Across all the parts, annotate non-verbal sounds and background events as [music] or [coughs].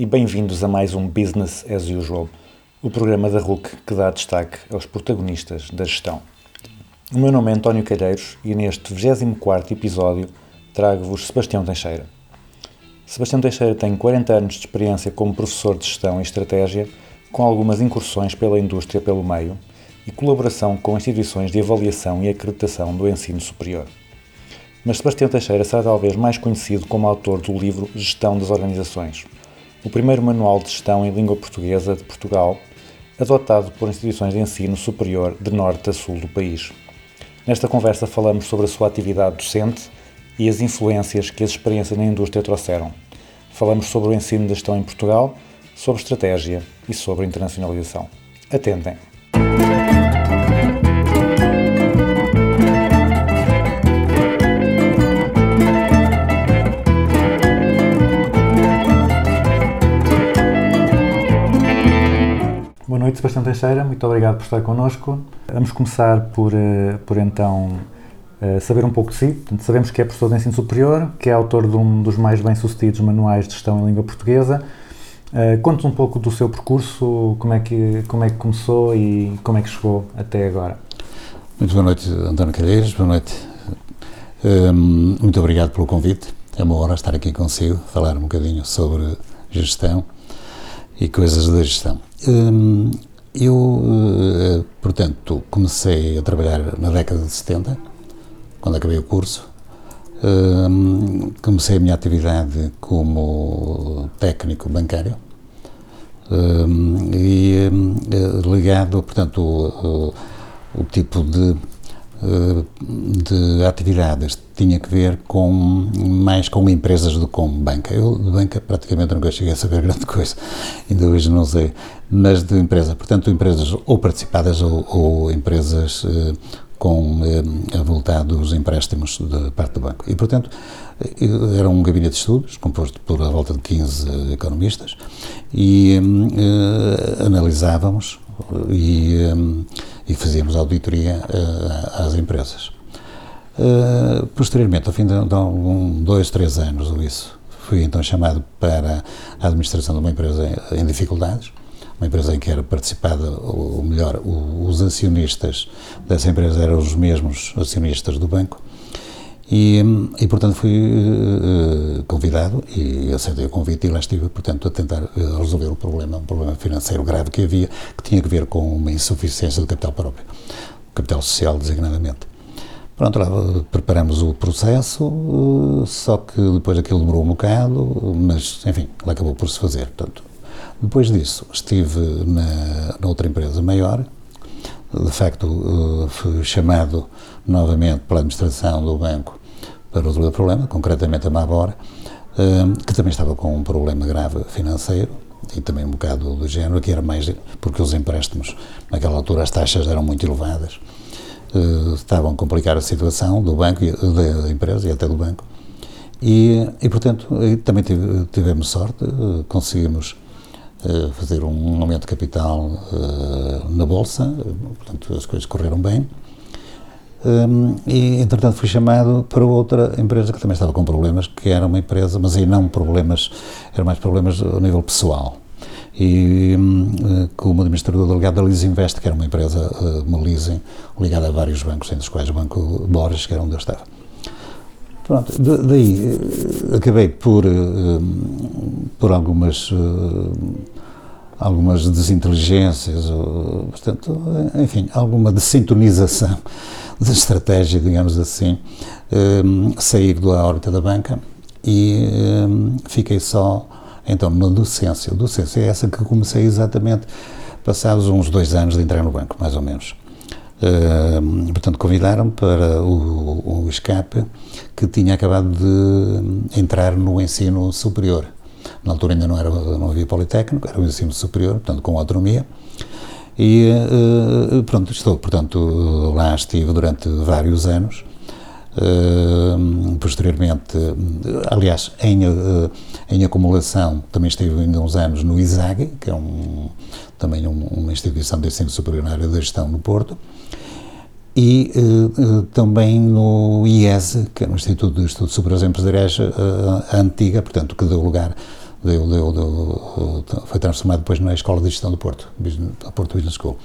E bem-vindos a mais um Business as Usual, o programa da RUC que dá destaque aos protagonistas da gestão. O meu nome é António Calheiros e neste 24 episódio trago-vos Sebastião Teixeira. Sebastião Teixeira tem 40 anos de experiência como professor de gestão e estratégia, com algumas incursões pela indústria pelo meio e colaboração com instituições de avaliação e acreditação do ensino superior mas Sebastião Teixeira será talvez mais conhecido como autor do livro Gestão das Organizações, o primeiro manual de gestão em língua portuguesa de Portugal, adotado por instituições de ensino superior de norte a sul do país. Nesta conversa falamos sobre a sua atividade docente e as influências que as experiências na indústria trouxeram. Falamos sobre o ensino de gestão em Portugal, sobre estratégia e sobre internacionalização. Atentem! Noite, Sebastião Teixeira. Muito obrigado por estar connosco. Vamos começar por, eh, por então eh, saber um pouco de si. Portanto, sabemos que é professor de ensino superior, que é autor de um dos mais bem-sucedidos manuais de gestão em língua portuguesa. Eh, Conte um pouco do seu percurso, como é, que, como é que começou e como é que chegou até agora. Muito boa noite, António Calheiros. Boa noite. Hum, muito obrigado pelo convite. É uma honra estar aqui consigo, falar um bocadinho sobre gestão e coisas da gestão. Hum, eu, eh, portanto, comecei a trabalhar na década de 70, quando acabei o curso. Hum, comecei a minha atividade como técnico bancário hum, e ligado, portanto, o, o- tipo de, de atividades tinha que ver com mais com empresas do que com banca. Eu de banca praticamente nunca cheguei a saber [laughs] grande coisa, ainda hoje não sei, mas de empresa, portanto empresas ou participadas ou, ou empresas eh, com eh, avultados empréstimos da parte do banco. E portanto eh, era um gabinete de estudos composto por a volta de 15 economistas e eh, analisávamos e, hum, e fazíamos auditoria eh, às empresas. Uh, posteriormente, ao fim de, algum, dois, três anos ou isso, fui então chamado para a administração de uma empresa em, dificuldades, uma empresa em que era participada, ou melhor, os acionistas dessa empresa eram os mesmos acionistas do banco, e, e portanto fui eh, convidado e aceitei o convite e lá estive, portanto, a tentar eh, resolver o problema, um problema financeiro grave que havia, que tinha que ver com uma insuficiência de capital próprio, capital social designadamente. Pronto, lá preparamos o processo, só que depois aquilo demorou um bocado, mas enfim, lá acabou por se fazer. Portanto, depois disso, estive na, na outra empresa maior, de facto, fui chamado novamente pela administração do banco para resolver o problema, concretamente a Mabora, eh, que também estava com um problema grave financeiro e também um bocado do género, que era mais porque os empréstimos, naquela altura, as taxas eram muito elevadas eh, estavam a complicar a situação do banco, da, empresa e até do banco. E, e portanto, também tive- tivemos sorte, eh, conseguimos fazer um aumento de capital na Bolsa, portanto, as coisas correram bem. Hum, e, entretanto, fui chamado para outra empresa que também estava com problemas, que era uma empresa, mas aí não problemas, eram mais problemas a nível pessoal. E hum, eh, como administrador delegado da Leasing Invest, que era uma empresa, eh, uma leasing, ligada a vários bancos, entre os quais o Banco Borges, que era onde eu estava. Pronto, da- daí eh, acabei por, hum, por algumas, algumas desinteligências, portanto, enfim, alguma dessintonização de estratégia, digamos assim, hum, sair da órbita da banca e hum, fiquei só, então, na docência. Docência é essa que comecei exatamente passados uns dois anos de entrar no banco, mais ou menos. Uh, portanto, convidaram-me para o, o escape que tinha acabado de entrar no ensino superior. Na altura ainda não, era, não havia Politécnico, era o ensino superior, portanto, com autonomia. E uh, pronto, estou, portanto, lá estive durante vários anos. Uh, posteriormente, aliás, em, em acumulação, também estive ainda uns anos no ISAG, que é um, também um, uma instituição de ensino superior na área da gestão no Porto, e uh, também no IES, que é no Instituto de Estudos Superiores Empresariais, a antiga, portanto, que deu lugar deu, deu, deu, foi transformado depois na Escola de Gestão do Porto, a Porto Business School.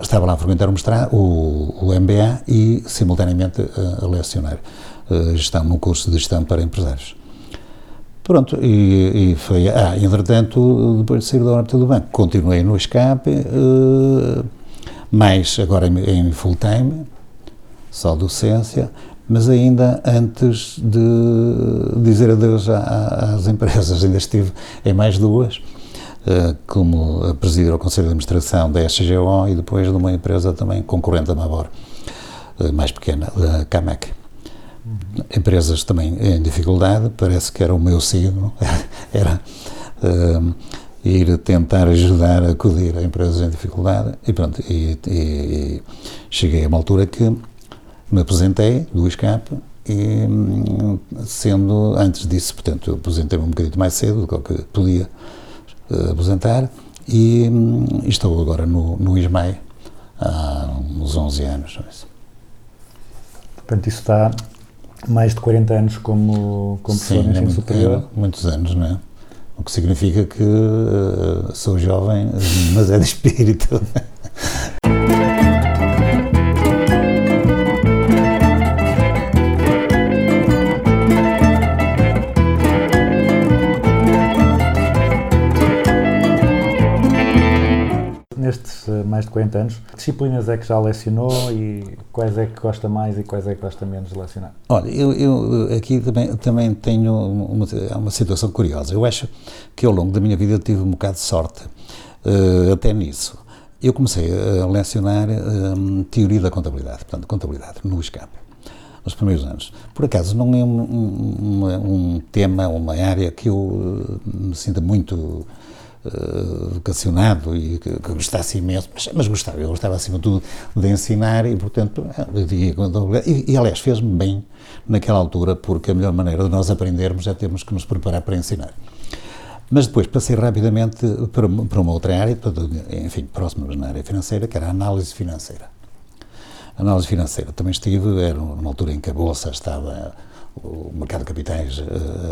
Estava lá a frequentar o, mestrado, o, o MBA e, simultaneamente, a, a lecionar a gestão, num curso de gestão para empresários. Pronto, e, e foi. Ah, entretanto, depois de sair da órbita do banco, continuei no escape, uh, mais agora em, em full time, só docência, mas ainda antes de dizer adeus às empresas, [laughs] ainda estive em mais duas, eh, como a presidir o Conselho de Administração da SGO e depois de uma empresa também concorrente da Mabor, eh, mais pequena, da CAMEC. Empresas também em dificuldade, parece que era o meu signo, [laughs] era uh, ir tentar ajudar a acudir a empresas em dificuldade e pronto, e, e, e cheguei a uma altura que me aposentei do escape e hum, sendo, antes disso, portanto, aposentei-me um bocadinho mais cedo do que podia uh, aposentar e, hum, estou agora no, no ISMAI há uns 11 anos. Portanto, isso está mais de 40 anos como, como professor Sim, ensino é, superior. É, muitos anos, não é? O que significa que uh, sou jovem, [laughs] mas é de espírito. [laughs] mais de 40 anos, que disciplinas é que já lecionou e quais é que gosta mais e quais é que gosta menos de lecionar? Olha, eu, eu aqui também, também tenho uma, uma situação curiosa. Eu acho que ao longo da minha vida tive um bocado de sorte, uh, até nisso. Eu comecei a lecionar um, teoria da contabilidade, portanto, contabilidade, no escape, nos primeiros anos. Por acaso, não é um, um, um tema, uma área que eu me sinta muito uh, vocacionado e que, que gostasse imenso, mas, mas, gostava, eu gostava acima de tudo de ensinar e, portanto, e, e aliás, fez-me bem naquela altura, porque a melhor maneira de nós aprendermos é termos que nos preparar para ensinar. Mas depois passei rapidamente para, para uma outra área, para, enfim, próxima na área financeira, que era a análise financeira. Análise financeira. Também estive, era numa altura em que a Bolsa estava, o mercado de capitais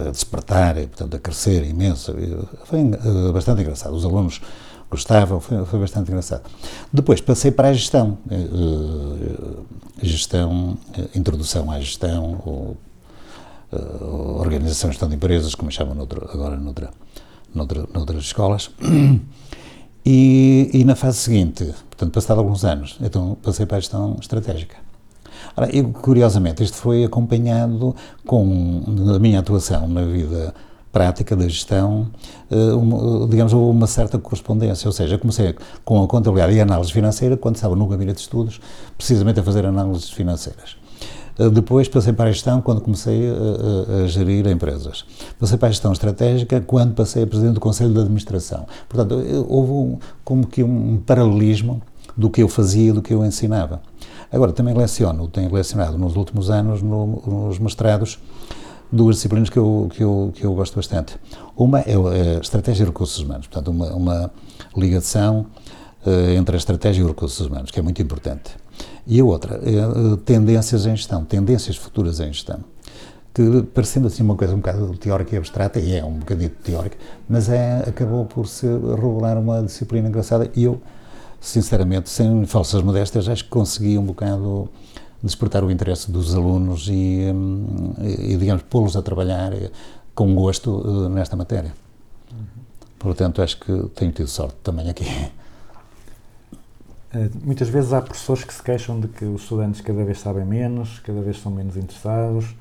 a despertar, e, portanto, a crescer imenso. Foi bastante engraçado. Os alunos gostavam, foi, foi bastante engraçado. Depois passei para a gestão. Gestão, introdução à gestão, ou, organização gestão de empresas, como chamam noutro, agora noutra noutra, noutras escolas. E, e, na fase seguinte, portanto, passado alguns anos, então passei para a gestão estratégica. Ora, eu, curiosamente, isto foi acompanhado com, na minha atuação na vida prática da gestão, uma, digamos, houve uma certa correspondência, ou seja, comecei com a contabilidade e a análise financeira quando estava no gabinete de estudos, precisamente a fazer análises financeiras. Depois passei para a gestão quando comecei a, a, a, gerir empresas. Passei para a gestão estratégica quando passei a presidente do Conselho de Administração. Portanto, houve um, como que um paralelismo do que eu fazia e do que eu ensinava. Agora, também leciono, tenho lecionado nos últimos anos no, nos mestrados duas disciplinas que eu, que eu, que eu gosto bastante. Uma é a Estratégia e Recursos Humanos, portanto, uma, uma ligação uh, entre a estratégia e os recursos humanos, que é muito importante. E a outra, é, tendências em gestão, tendências futuras em gestão. Que, parecendo assim uma coisa um bocado teórica e abstrata, e é um bocadinho teórica, mas é, acabou por se revelar uma disciplina engraçada e eu, sinceramente, sem falsas modéstias, acho que consegui um bocado despertar o interesse dos alunos e, e digamos, pô-los a trabalhar com gosto nesta matéria. Portanto, acho que tenho tido sorte também aqui. Uh, muitas vezes há professores que se queixam de que os estudantes cada vez sabem menos, cada vez são menos interessados.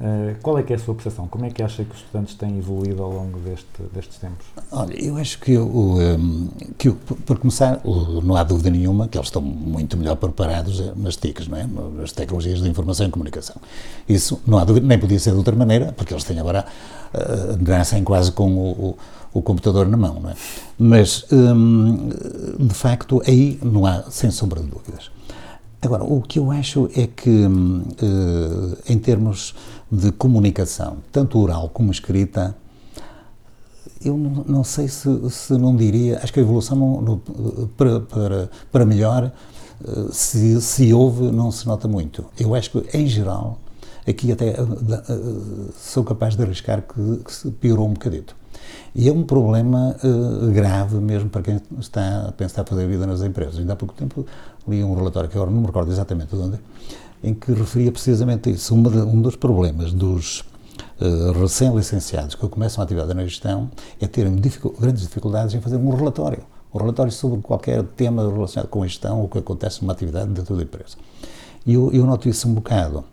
Eh, qual é que é a sua percepção? Como é que acha que os estudantes têm evoluído ao longo deste, destes tempos? Olha, eu acho que, o, um, que o- por começar, não há dúvida nenhuma que eles estão muito melhor preparados eh, nas TICs, não é? nas tecnologias de informação e comunicação. Isso não há dúvida, nem podia ser de outra maneira, porque eles têm agora, nascem quase com o, o, computador na mão, não é? Mas, hum, de facto, aí não há, sem sombra de dúvidas. Agora, o que eu acho é que, hum, eh, em termos de comunicação, tanto oral como escrita, eu não, sei se, se não diria, acho que a evolução não- não- para, para, para melhor, eh, se, se houve, não se nota muito. Eu acho que, em geral, aqui até eh, eh, sou capaz de arriscar que, que se piorou um bocadito. E é um problema eh, grave mesmo para quem está a pensar fazer vida nas empresas. Ainda há pouco tempo li um relatório, que agora não me recordo exatamente de onde, em que referia precisamente isso. Uma de- um dos problemas dos eh, recém-licenciados que começam a atividade na gestão é terem dificu- grandes dificuldades em fazer um relatório. Um relatório sobre qualquer tema relacionado com a gestão ou o que acontece numa atividade dentro da empresa. E eu, eu noto isso um bocado.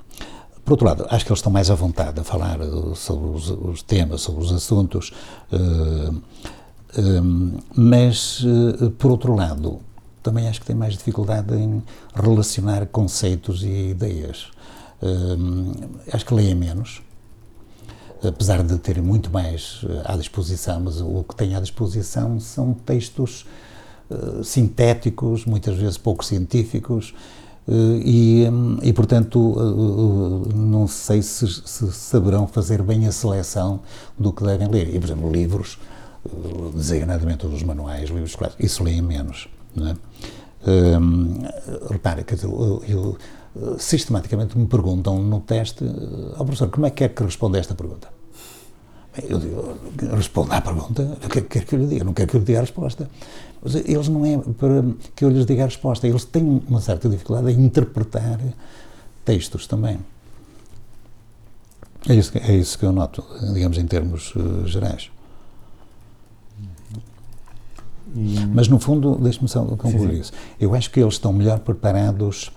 Por outro lado, acho que eles estão mais à vontade a falar eh, sobre os, os temas, sobre os assuntos, eh, mas, por outro lado, também acho que têm mais dificuldade em relacionar conceitos e ideias. Eh, acho que leem menos, apesar de terem muito mais eh, à disposição, mas o que têm à disposição são textos eh, sintéticos, muitas vezes pouco científicos, eh, e, hum, e, portanto, eh, não sei se, se saberão fazer bem a seleção do que devem ler. E, por exemplo, livros, designadamente os manuais, livros escolares, isso leem menos. Não é? Hum, repare, quer dizer, eu, eu, eh, sistematicamente me perguntam no teste, ao professor, como é que quer que responda a esta pergunta? Eu digo, respondo à pergunta, o que é que quer que eu lhe diga? Não quero que eu lhe diga a resposta. Eles não é para que eu lhes diga a resposta, eles têm uma certa dificuldade em interpretar textos também. É isso, é isso que eu noto, digamos, em termos eh, gerais. E, Mas, no fundo, deixe-me só concluir Sim, isso. Eu acho que eles estão melhor preparados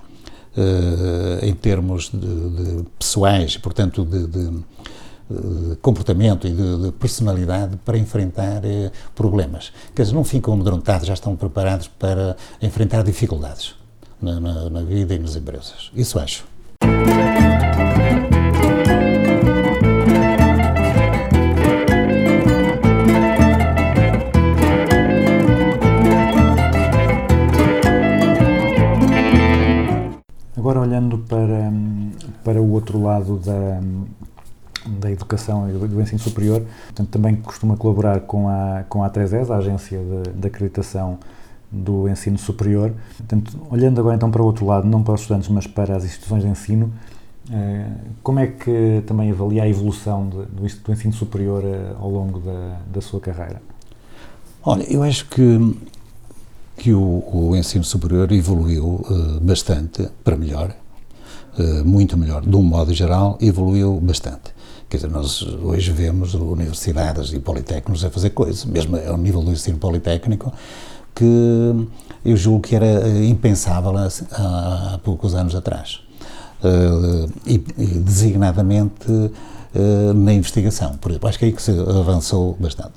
eh, em termos de, de pessoais, portanto, de, de, eh, comportamento e de, de personalidade para enfrentar eh, problemas. Quer dizer, não ficam amedrontados, já estão preparados para enfrentar dificuldades na, na- na vida e nas empresas. Isso acho. Agora olhando para, para o outro lado da, da educação e do, ensino superior, portanto, também costuma colaborar com a, com a A3ES, a Agência de, de Acreditação do Ensino Superior. Portanto, olhando agora então para o outro lado, não para os estudantes, mas para as instituições de ensino, eh, como é que também avalia a evolução de- do, do ensino superior eh, ao longo da, da sua carreira? Olha, eu acho que, que o, o ensino superior evoluiu eh, bastante para melhor, eh, muito melhor, de um modo geral, evoluiu bastante. Quer dizer, nós hoje vemos universidades e politécnicos a fazer coisas, mesmo ao nível do ensino politécnico, que eu julgo que era eh, impensável há, há- poucos anos atrás. Eh, e, e designadamente eh, na investigação. Por exemplo, acho que é aí que se avançou bastante.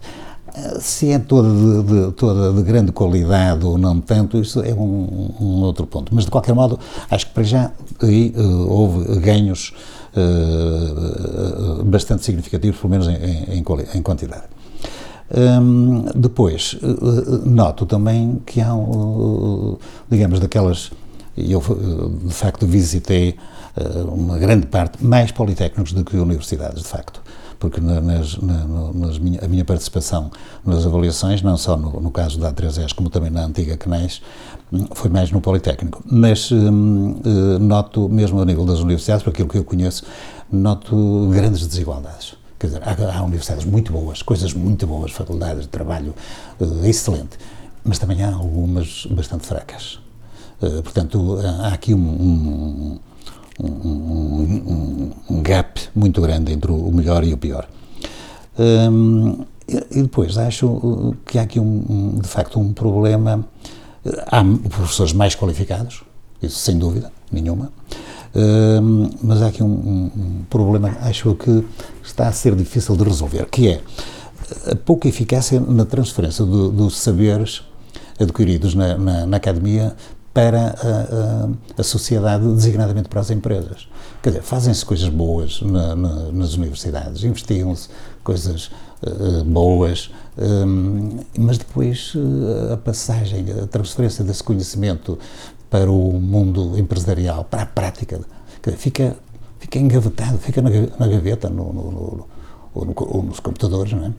Se é toda de, de- toda de grande qualidade ou não tanto, isso é um, um outro ponto. Mas, de qualquer modo, acho que para já aí eh, houve ganhos eh, bastante significativos, pelo menos em, em- em quantidade. Hum, depois, noto também que há, uh, digamos, daquelas. Eu, de facto, visitei uma grande parte, mais politécnicos do que universidades, de facto. Porque na, nas, nas minha, a minha participação nas avaliações, não só no, no caso da A3S, como também na antiga CNES, foi mais no Politécnico. Mas hum, eh, noto, mesmo a nível das universidades, por aquilo que eu conheço, noto grandes desigualdades. Quer dizer, há, há universidades muito boas, coisas muito boas, faculdades de trabalho eh, excelente, mas também há algumas bastante fracas. Eh, portanto, há aqui um, um, um, um- um gap muito grande entre o melhor e o pior. Hum, e depois acho que há aqui, de facto, um problema. Há professores mais qualificados, isso sem dúvida nenhuma, Hum, mas há aqui um, problema, acho que está a ser difícil de resolver, que é a pouca eficácia na transferência do- dos saberes adquiridos na, na- na academia para a, a- a sociedade, designadamente para as empresas. Quer dizer, fazem-se coisas boas na- na- nas universidades, investigam-se coisas eh, boas, hum, mas depois eh, a passagem, a transferência desse conhecimento para o mundo empresarial, para a prática, quer dizer, fica, fica engavetado, fica na, na gaveta, no, no- no- ou, ou nos computadores, não é?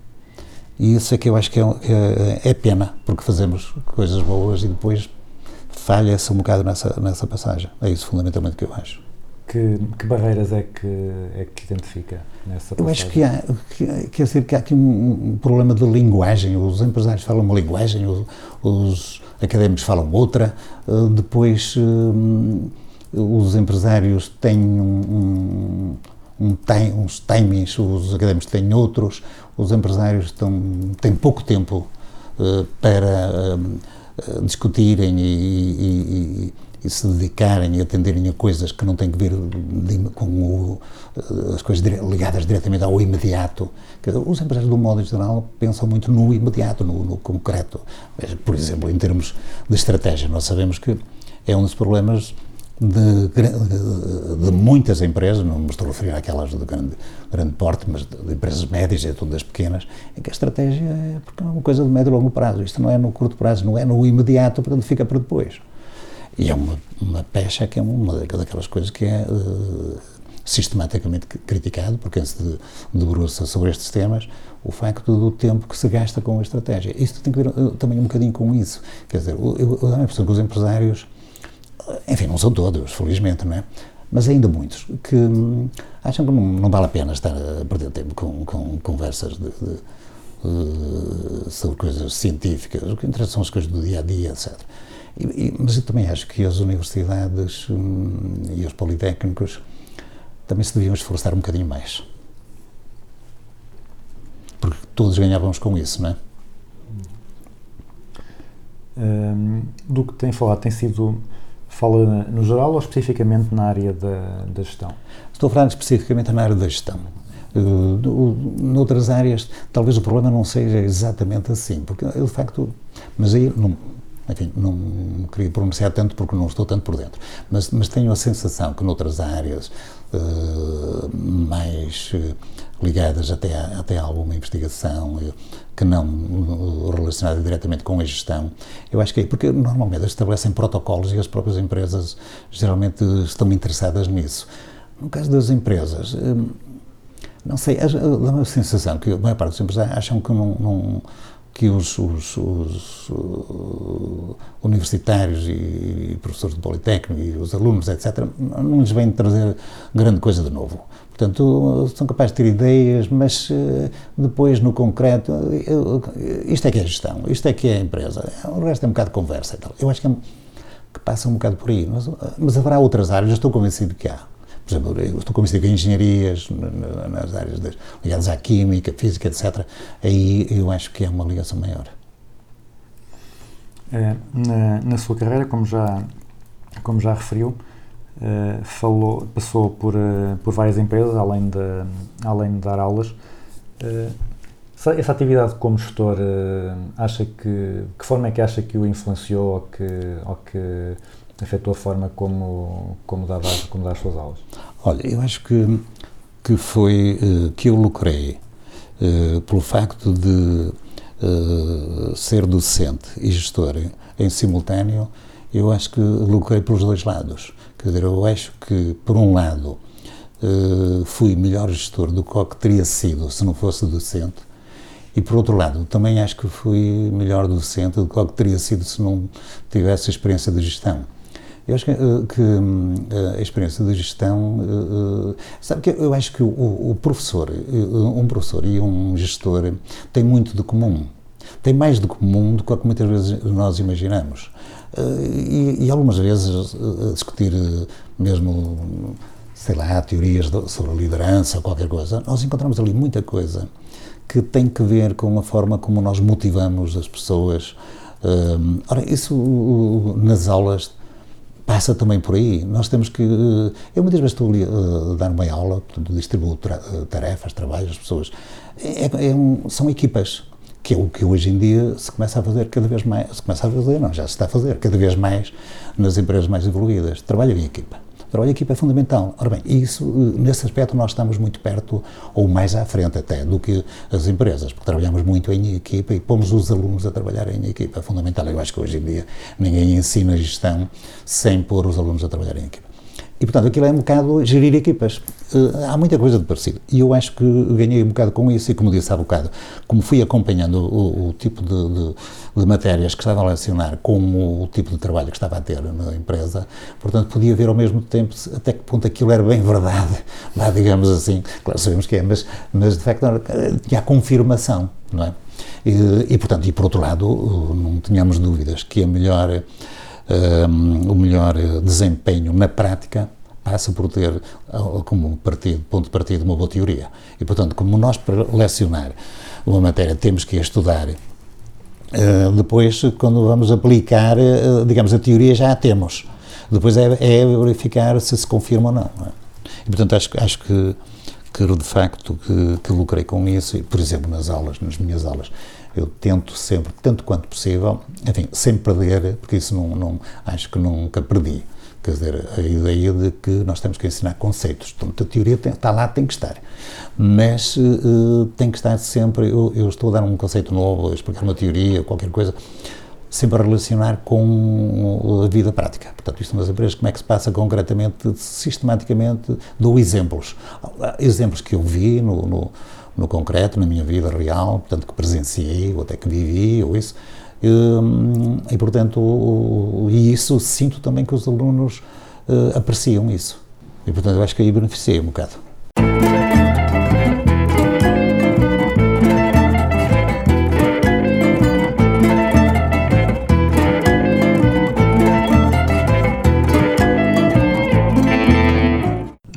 E isso é que eu acho que é, é- é pena, porque fazemos coisas boas e depois falha-se um bocado nessa, nessa passagem. É isso fundamentalmente que eu acho. Que, que barreiras é que, é que identifica nessa Eu passagem? acho que há, que, quer dizer, que há aqui um, um problema de linguagem. Os empresários falam uma linguagem, os, os académicos falam outra. eh, Depois, hum, os empresários têm um, um, tim- uns timings, os académicos têm outros. Os empresários estão, têm pouco tempo eh, para eh, discutirem e, e- e- e se dedicarem e atenderem a coisas que não têm que ver com o, eh, as coisas dire- ligadas diretamente ao imediato. Os empresários, de um modo geral, pensam muito no imediato, no, no concreto. Mas, Por exemplo, em termos de estratégia, nós sabemos que é um dos problemas de, de- muitas empresas, não me estou a referir àquelas de grande, grande porte, mas de, de empresas médias e todas porque em que a estratégia é, porque é uma coisa de médio e longo prazo. Isto não é no curto prazo, não é no imediato, portanto fica para depois. E é uma, uma pecha que é uma daquelas coisas que é eh, sistematicamente criticado, porque se de- debruça sobre estes temas, o facto do tempo que se gasta com a estratégia. Isto tem que ver eh, também um bocadinho com isso. Quer dizer, eu, eu, eu dou a impressão que os empresários enfim, não são todos, felizmente, não é? Mas ainda muitos que hum, acham que não, não vale a pena estar a perder tempo com, com conversas de, de, sobre coisas científicas, o que interessa são as coisas do dia a dia, etc. E, e- mas eu também acho que as universidades hum, e os politécnicos também se deviam esforçar um bocadinho mais. Porque todos ganhávamos com isso, não é? Hum, do que tem falado, tem sido. Fala no geral ou especificamente na área da, da gestão? Estou falar especificamente na área da gestão. Do- noutras áreas, talvez o problema não seja exatamente assim, porque eu, de facto, mas aí não, enfim, não queria pronunciar tanto porque não estou tanto por dentro, mas, mas tenho a sensação que noutras áreas uh, mais ligadas até a, até a alguma investigação uh, que não uh, relacionada diretamente com a gestão, eu acho que é porque normalmente estabelecem protocolos e as próprias empresas geralmente estão interessadas nisso. No caso das empresas, hum, não sei, as- dá-me a sensação que a maior parte dos empresários acham que, não, não- que os, os- os, universitários e professores de Politécnico e os alunos, etc., não lhes vêm trazer grande coisa de novo. Portanto, são capazes de ter ideias, mas eh, depois, no concreto, eu- isto é que é gestão, isto é que é empresa. O resto é um bocado de conversa e tal. Eu acho que, é que passa um bocado por aí. Mas, mas haverá outras áreas, estou convencido que há. Por exemplo, eu estou convencido que engenharias, na- na- nas áreas das- ligadas à química, física, etc., aí eu acho que é uma ligação maior. Eh, na, na sua carreira, como já, como já referiu, eh, falou, passou por, eh, por várias empresas, além de, além de dar aulas. Eh, essa, essa atividade como gestor, acha que, que forma é que acha que o influenciou ou que, ou que afetou a forma como, como, dava, como dá as suas aulas? Olha, eu acho que, que foi que eu lucrei pelo facto de ser docente e gestor em simultâneo, eu acho que lucrei pelos dois lados. Quer dizer, eu acho que, por um lado, eh, fui melhor gestor do que teria sido se não fosse docente, e por outro lado, também acho que fui melhor docente do que teria sido se não tivesse experiência de gestão. Eu acho que, eh, que, hum, a experiência de gestão, eh, eh, sabe que eu acho que o, o professor, eh, um professor e um gestor têm muito de comum. Tem mais de comum do que muitas vezes nós imaginamos. Eh, E, e algumas vezes eh, discutir eh, mesmo, sei lá, teorias sobre liderança ou qualquer coisa, nós encontramos ali muita coisa que tem que ver com a forma como nós motivamos as pessoas. Ora, isso nas aulas passa também por aí. Nós temos que. Eu muitas vezes estou ali a dar uma aula, distribuo tarefas, trabalhos, as pessoas. É- é um- são equipas, que é o que hoje em dia se começa a fazer cada vez mais. Se começa a fazer, não, já se está a fazer cada vez mais nas empresas mais evoluídas. Trabalho em equipa. Trabalho em equipa é fundamental. Ora bem, isso, eh, nesse aspecto, nós estamos muito perto, ou mais à frente até, do que as empresas, porque trabalhamos muito em equipa e pomos os alunos a trabalhar em equipa. É fundamental. Eu acho que hoje em dia ninguém ensina gestão sem pôr os alunos a trabalhar em equipa. E, portanto, aquilo é um bocado gerir equipas. Eh, há muita coisa de parecido. E eu acho que ganhei um bocado com isso, e como disse há bocado, como fui acompanhando o, o tipo de, de- de matérias que estava a lecionar com o tipo de trabalho que estava a ter na empresa, portanto, podia ver ao mesmo tempo até que ponto aquilo era bem verdade, [laughs] lá digamos assim, claro, sabemos que é, mas, mas de facto eh, tinha a confirmação, não é? E, e, portanto, e por outro lado, eh, não tínhamos dúvidas que a melhor um, o melhor desempenho na prática passa por ter como partido, ponto de partida uma boa teoria. E, portanto, como nós para lecionar uma matéria temos que a estudar, uh, depois, quando vamos aplicar, uh, digamos, a teoria já a temos. Depois é, é verificar se se confirma ou não. não é? E, portanto, acho, acho que, que de facto que, que lucrei com isso, por exemplo, nas aulas, nas minhas aulas, eu tento sempre, tanto quanto possível, enfim, sem perder, porque isso não, não acho que nunca perdi. Quer dizer, a ideia de que nós temos que ensinar conceitos. Portanto, a teoria tem, está lá, tem que estar. Mas uh, tem que estar sempre. Eu, eu, estou a dar um conceito novo, a explicar uma teoria, qualquer coisa, sempre a relacionar com a vida prática. Portanto, isto nas empresas, como é que se passa concretamente, sistematicamente, dou exemplos. Exemplos que eu vi no, no no concreto, na minha vida real, portanto, que presenciei, ou até que vivi, ou isso. E, e portanto, e isso sinto também que os alunos uh, apreciam isso. E, portanto, eu acho que aí beneficiei um bocado.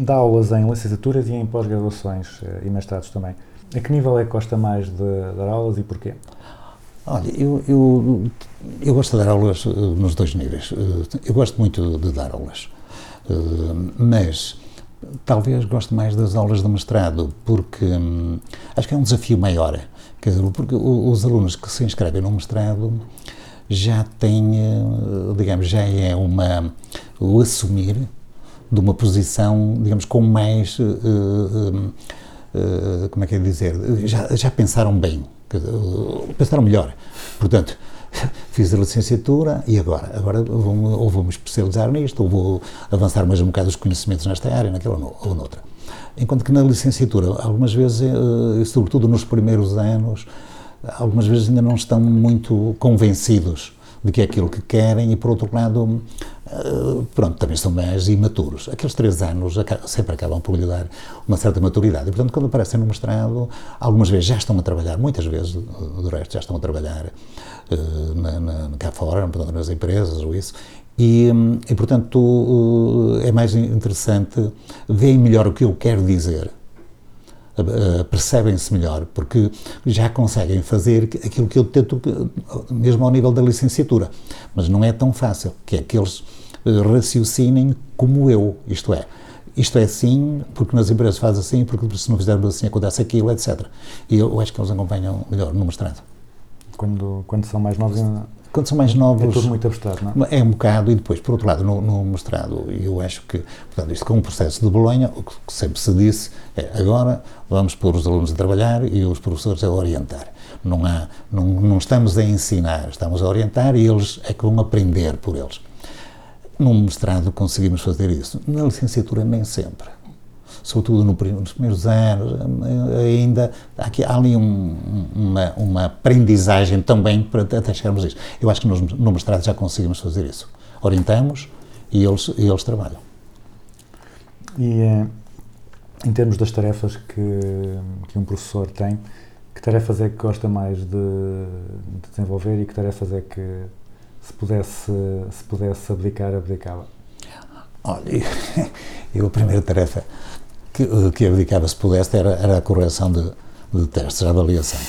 Dá aulas em licenciaturas e em pós-graduações eh, e mestrados também. A que nível é que gosta mais de dar aulas e porquê? Olha, eu, eu, eu gosto de dar aulas uh, nos dois níveis. Uh, eu gosto muito de dar aulas, mas talvez goste mais das aulas de mestrado, porque hum, acho que é um desafio maior. Quer dizer, porque os alunos que se inscrevem no mestrado já têm, digamos, já é uma, o assumir de uma posição, digamos, com mais, como é que é dizer, já, já pensaram bem, pensaram melhor. Portanto, [laughs] fiz a licenciatura e agora? Agora vou, ou vou me especializar nisto, ou vou avançar mais um bocado os conhecimentos nesta área, naquela ou noutra. Enquanto que na licenciatura, algumas vezes, sobretudo nos primeiros anos, algumas vezes ainda não estão muito convencidos de que é aquilo que querem e, por outro lado, pronto, também são mais imaturos. Aqueles três anos sempre acabam por lhe dar uma certa maturidade. E, portanto, quando aparecem no mestrado, algumas vezes já estão a trabalhar, muitas vezes, do resto, já estão a trabalhar uh, na, na, cá fora, portanto, nas empresas ou isso, e, e portanto, é mais interessante, veem melhor o que eu quero dizer, Uh, percebem-se melhor, porque já conseguem fazer aquilo que eu tento, mesmo ao nível da licenciatura. Mas não é tão fácil, que é que eles raciocinem como eu, isto é, isto é assim, porque nas empresas faz assim, porque se não fizermos assim acontece aquilo, etc. E eu acho que eles acompanham melhor no mestrado. Quando, quando são mais novos, quando são mais novos. É tudo muito abstrato, não é? É um bocado, e depois, por outro lado, no, no mestrado, eu acho que, portanto, isto com o processo de Bolonha, o que sempre se disse é agora vamos pôr os alunos a trabalhar e os professores a orientar. Não, há, não, não estamos a ensinar, estamos a orientar e eles é que vão aprender por eles. No mestrado conseguimos fazer isso, na licenciatura nem sempre. Sobretudo no, nos primeiros anos, ainda há, aqui, há ali um, uma, uma, aprendizagem também para até chegarmos a isso. Eu acho que nos, no mestrado já conseguimos fazer isso. Orientamos e eles, e eles trabalham. E em termos das tarefas que, que um professor tem, que tarefas é que gosta mais de, de desenvolver e que tarefas é que se pudesse, se pudesse abdicar, abdicava? Olha, [laughs] eu a primeira tarefa que, que abdicava, se pudesse, era, era a correção de, de testes, a avaliação.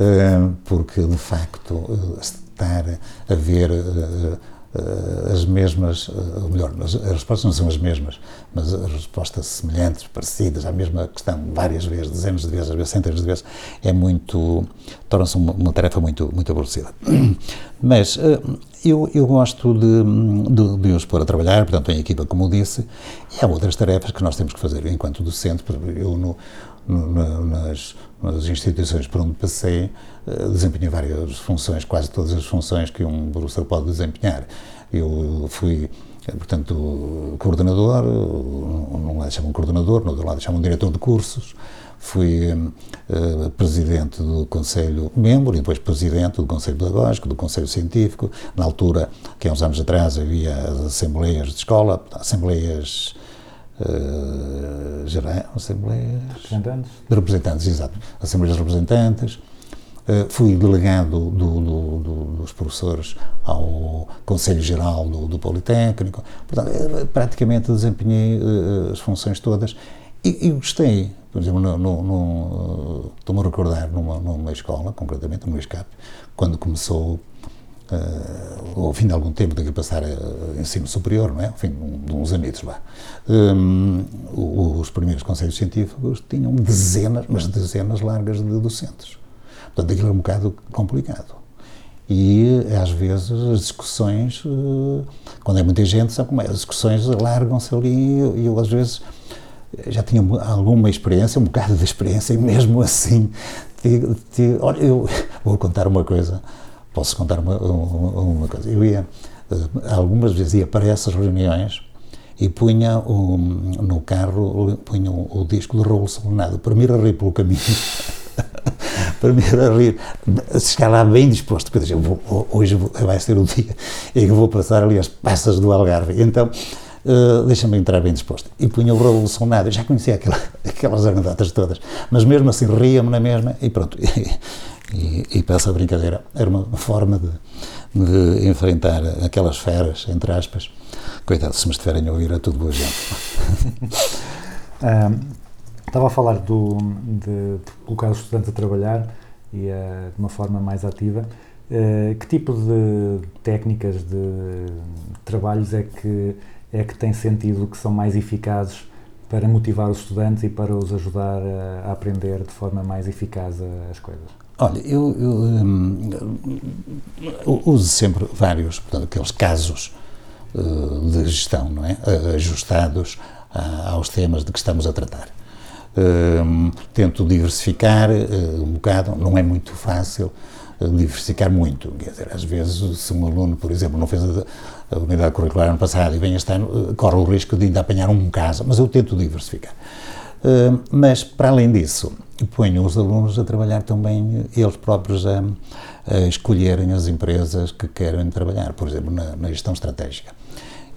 Uh, porque, de facto, uh, estar a ver eh, as mesmas, eh, ou melhor, as, as respostas não são as mesmas, mas as respostas semelhantes, parecidas, à mesma questão, várias vezes, dezenas de vezes, às vezes centenas de vezes, é muito, torna-se uma, uma tarefa muito, muito aborrecida. [clears throat] Mas eh, eu, eu gosto de, de, de os pôr a trabalhar, portanto, em equipa, como disse, e há outras tarefas que nós temos que fazer enquanto docente, eu no, no, na- nas, nas instituições por onde passei, eh, desempenhei várias funções, quase todas as funções que um professor pode desempenhar. Eu fui, eh, portanto, coordenador, num lado chamam coordenador, no outro lado chamam diretor de cursos, fui eh, presidente do Conselho, membro e depois presidente do Conselho Pedagógico, do Conselho Científico. Na altura, que há uns anos atrás, havia as assembleias de escola, assembleias eh, gerais, assembleias Representantes? de representantes, exato, Assembleias de Representantes. Eh, fui delegado do- do- do- dos professores ao Conselho Geral do, Politécnico. Portanto, eh, praticamente desempenhei eh, as funções todas e, e gostei. Por exemplo, estou-me a recordar numa, numa escola, concretamente no ESCAP, quando começou uh, ao fim de algum tempo daqui a passar a ensino superior, não é? Ao fim de um- uns anitos lá. O- os primeiros conselhos científicos tinham dezenas, mas dezenas largas de docentes. Portanto, aquilo era um bocado complicado. E, às vezes, as discussões, eh, quando é muita gente, sabe como é? As discussões largam-se ali e eu, às vezes, já tinha alguma experiência, um bocado de experiência, e mesmo assim, ti- ti- olha, eu vou contar uma coisa, posso contar uma, uma, uma coisa. Eu ia, eh, algumas vezes ia para essas reuniões e punha o, no carro, punha o, o disco de Raul Solenado, para me ir a rir pelo caminho. [laughs] para me ir a rir, chegar lá bem disposto, porque eu vou, hoje vai ser o dia em que vou passar ali as passas do Algarve. Então, eh, deixa-me entrar bem disposto. E punha o Raul Solenado, eu já conhecia aquela, [laughs] aquelas anedotas todas, mas mesmo assim ria-me na mesma e pronto. [laughs] E, e essa brincadeira, era uma forma de, de enfrentar aquelas feras, entre aspas. Coitado, se me estiverem a ouvir, é tudo boa gente. [laughs] Estava a falar do, de, de colocar os estudantes a trabalhar e ah, de uma forma mais ativa. Ah, que tipo de técnicas de trabalhos é que, é que tem sentido que são mais eficazes para motivar os estudantes e para os ajudar a, a aprender de forma mais eficaz a- as coisas? Olha, eu, hum, eu uso sempre vários, portanto, aqueles casos eh, de gestão, não é? Eh, Ajustados a- aos temas de que estamos a tratar. Hum, tento diversificar eh, um bocado, não é muito fácil eh, diversificar muito. Quer dizer, às vezes, se um aluno, por exemplo, não fez a, unidade curricular ano passado e vem este ano, corre o risco de ainda apanhar um caso, mas eu tento diversificar. Uh, mas, para além disso, ponho os alunos a trabalhar também, eh, eles próprios a, a escolherem as empresas que querem trabalhar, por exemplo, na, na gestão estratégica.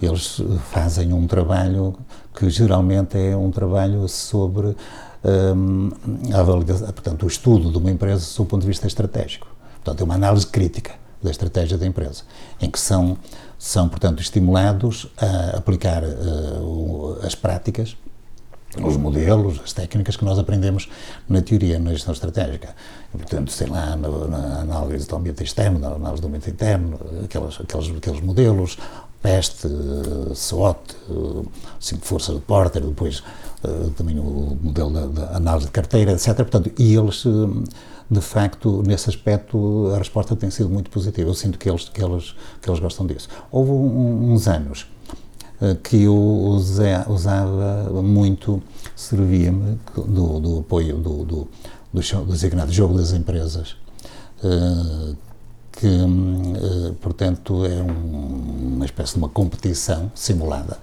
Eles eh, fazem um trabalho que geralmente é um trabalho sobre hum, a avaliação, portanto, o estudo de uma empresa sob o ponto de vista estratégico. Portanto, é uma análise crítica da estratégia da empresa, em que são, são portanto, estimulados a aplicar eh, o- as práticas os modelos, as técnicas que nós aprendemos na teoria, na gestão estratégica. Portanto, sei lá, na, análise do ambiente externo, na análise do ambiente interno, aquelas, aqueles, aqueles modelos, PEST, eh, SWOT, cinco forças de Porter, depois eh, também o modelo da, da análise de carteira, etc. Portanto, e eles, de facto, nesse aspecto, a resposta tem sido muito positiva. Eu sinto que eles, que eles, que eles gostam disso. Houve um- uns anos que eu usa- usava muito, servia-me do, do apoio do, do, do, designado Jogo das Empresas, eh, que, hum, eh, portanto, é um- uma espécie de uma competição simulada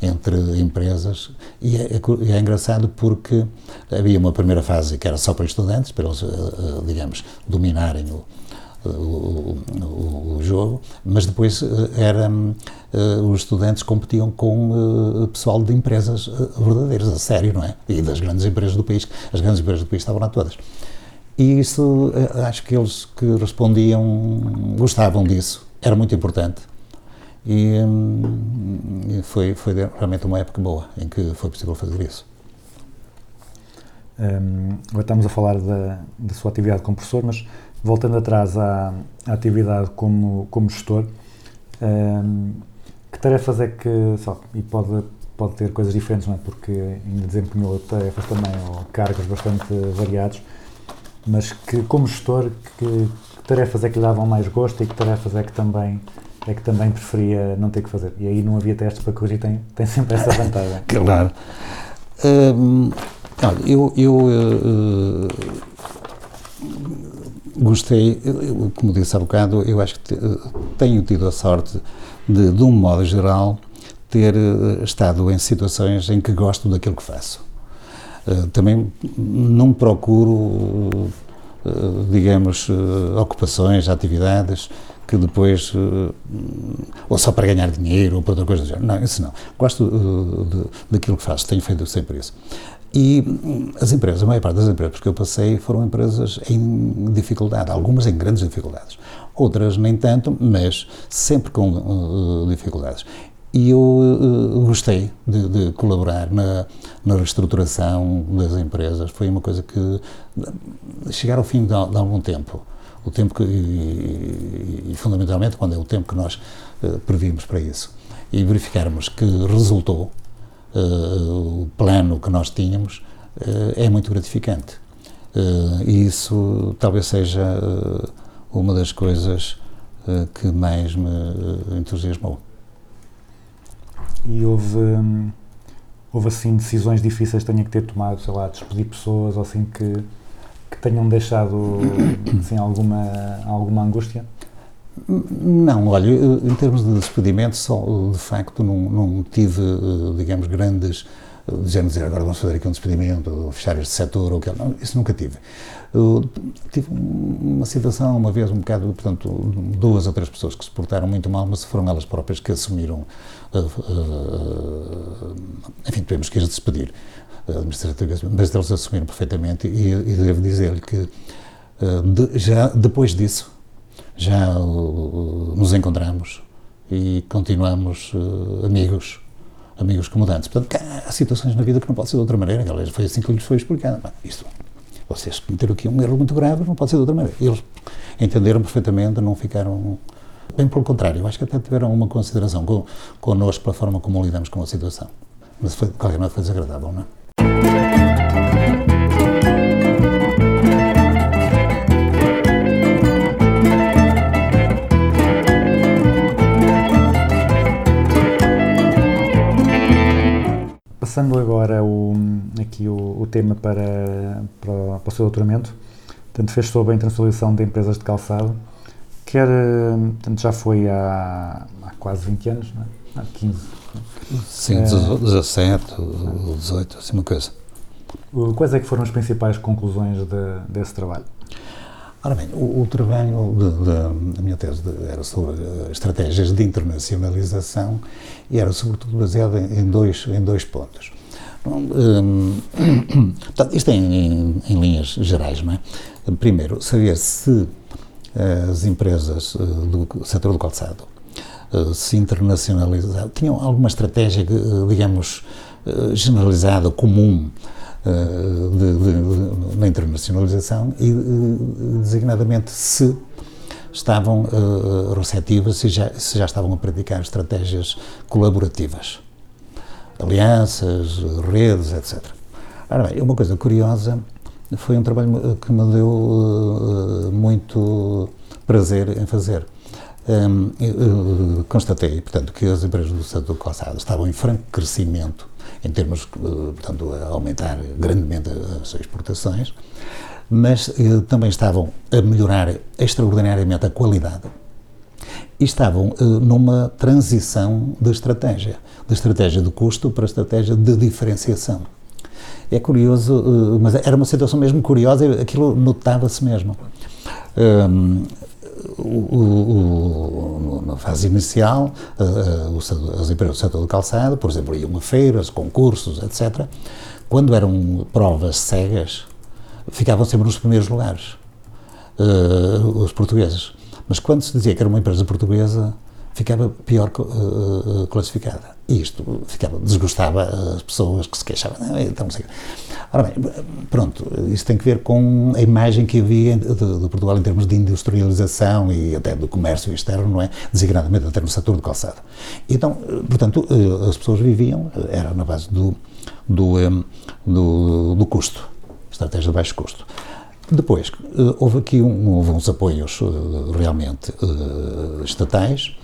entre empresas. E é, é é engraçado porque havia uma primeira fase que era só para estudantes, para eles, eh, eh, digamos, dominarem o, o, o- jogo, mas depois eh, era, eh, os estudantes competiam com eh, pessoal de empresas verdadeiras, a sério, não é? E das grandes empresas do país, as grandes empresas do país estavam lá todas. E isso, acho que eles que respondiam gostavam disso, era muito importante. E, hum, foi, foi realmente uma época boa em que foi possível fazer isso. Um, agora estamos a falar da, da sua atividade como professor, mas voltando atrás à, à atividade como, como gestor, Ahm, que tarefas é que, lá, e pode, pode ter coisas diferentes, não é? Porque ainda desempenhou tarefas também, ou cargos bastante variados, mas que, como gestor, que, que tarefas é que lhe davam mais gosto e que tarefas é que também é que também preferia não ter que fazer. E aí não havia testes para corrigir, tem, tem sempre essa vantagem. [laughs] Claro. Hum, olha, eu, eu eh, gostei, como disse há bocado, eu acho que te- tenho tido a sorte de, de um modo geral, ter eh, estado em situações em que gosto daquilo que faço. Eh, também não procuro, eh, digamos, ocupações, atividades que depois, ou só para ganhar dinheiro ou para outra coisa do género. Não, isso não. Gosto daquilo que faço, tenho feito sempre isso. E as empresas, a maior parte das empresas que eu passei foram empresas em dificuldade, algumas em grandes dificuldades, outras nem tanto, mas sempre com eh, dificuldades. E eu eh, gostei de, de colaborar na, na reestruturação das empresas. Foi uma coisa que, chegar ao fim de, de algum tempo, o tempo que, e, e, fundamentalmente quando é o tempo que nós eh, previmos para isso, e verificarmos que resultou o plano que nós tínhamos, eh, é muito gratificante. Eh, e isso talvez seja eh, uma das coisas eh, que mais me eh, entusiasmou. E houve, hum, houve assim decisões difíceis que tenha que ter tomado, sei lá, despedir pessoas ou assim que, que tenham deixado [coughs] assim, alguma, alguma angústia? Não, olha, em termos de despedimento, só de facto não, não tive, eh, digamos, grandes, eh, género dizer agora vamos fazer aqui um despedimento, ou fechar este setor, ou aquilo, não, isso nunca tive. Eu tive uma situação, uma vez, um bocado, portanto, duas ou três pessoas que se portaram muito mal, mas foram elas próprias que assumiram, eh, eh, enfim, tivemos que as despedir, mas eles assumiram perfeitamente e, e devo dizer-lhe que eh, de- já depois disso, já uh, nos encontramos e continuamos uh, amigos, amigos comodantes. Portanto, cá há situações na vida que não pode ser de outra maneira. Aliás, foi assim que lhes foi explicado. Isto, vocês cometeram aqui um erro muito grave, não pode ser de outra maneira. Eles entenderam perfeitamente, não ficaram. Bem pelo contrário, acho que até tiveram uma consideração con, connosco pela forma como lidamos com a situação. Mas foi, de qualquer modo foi desagradável, não é? Passando agora o, aqui o, o tema para, para, o- para o seu doutoramento, portanto, fez sobre a internacionalização de empresas de calçado, que era, portanto, já foi há, há quase 20 anos, não é? há 15. Sim, É. 17, 18, assim uma coisa. Quais é que foram as principais conclusões de- desse trabalho? Ora bem, o, o trabalho da minha tese de- era sobre eh, estratégias de internacionalização e era sobretudo baseado em, em dois, em dois pontos. Hum, [coughs] portanto, isto é em, em- linhas gerais, não é? Primeiro, saber se eh, as empresas eh, do setor do calçado se internacionalizavam, tinham alguma estratégia, digamos, generalizada, comum, de- de- de- na internacionalização e, eh, designadamente, se estavam eh, receptivas, se já, se já estavam a praticar estratégias colaborativas, alianças, redes, etc. Ora bem, uma coisa curiosa foi um trabalho eh, que me deu eh, muito prazer em fazer. Eh, constatei, portanto, que as empresas do setor do calçado estavam em franco crescimento em termos, eh, portanto, a aumentar grandemente as exportações, mas eh, também estavam a melhorar extraordinariamente a qualidade e estavam eh, numa transição de estratégia, de estratégia de custo para estratégia de diferenciação. É curioso, mas era uma situação mesmo curiosa, aquilo notava-se mesmo. Hum, o- o- na fase inicial, eh, eh, as empresas do setor do calçado, por exemplo, iam a feiras, concursos, etc. Quando eram provas cegas, ficavam sempre nos primeiros lugares, eh, os portugueses. Mas quando se dizia que era uma empresa portuguesa, ficava pior eh, classificada. E isto ficava, desgostava as pessoas que se queixavam. "Não, então, não sei o quê." Ora bem, pronto, isso tem que ver com a imagem que havia de, de Portugal em termos de industrialização e até do comércio externo, não é? Designadamente até no setor do calçado. Então, portanto, eh, as pessoas viviam, era na base do, do, do, do custo, estratégia de baixo custo. Depois, houve aqui um, houve uns apoios realmente estatais,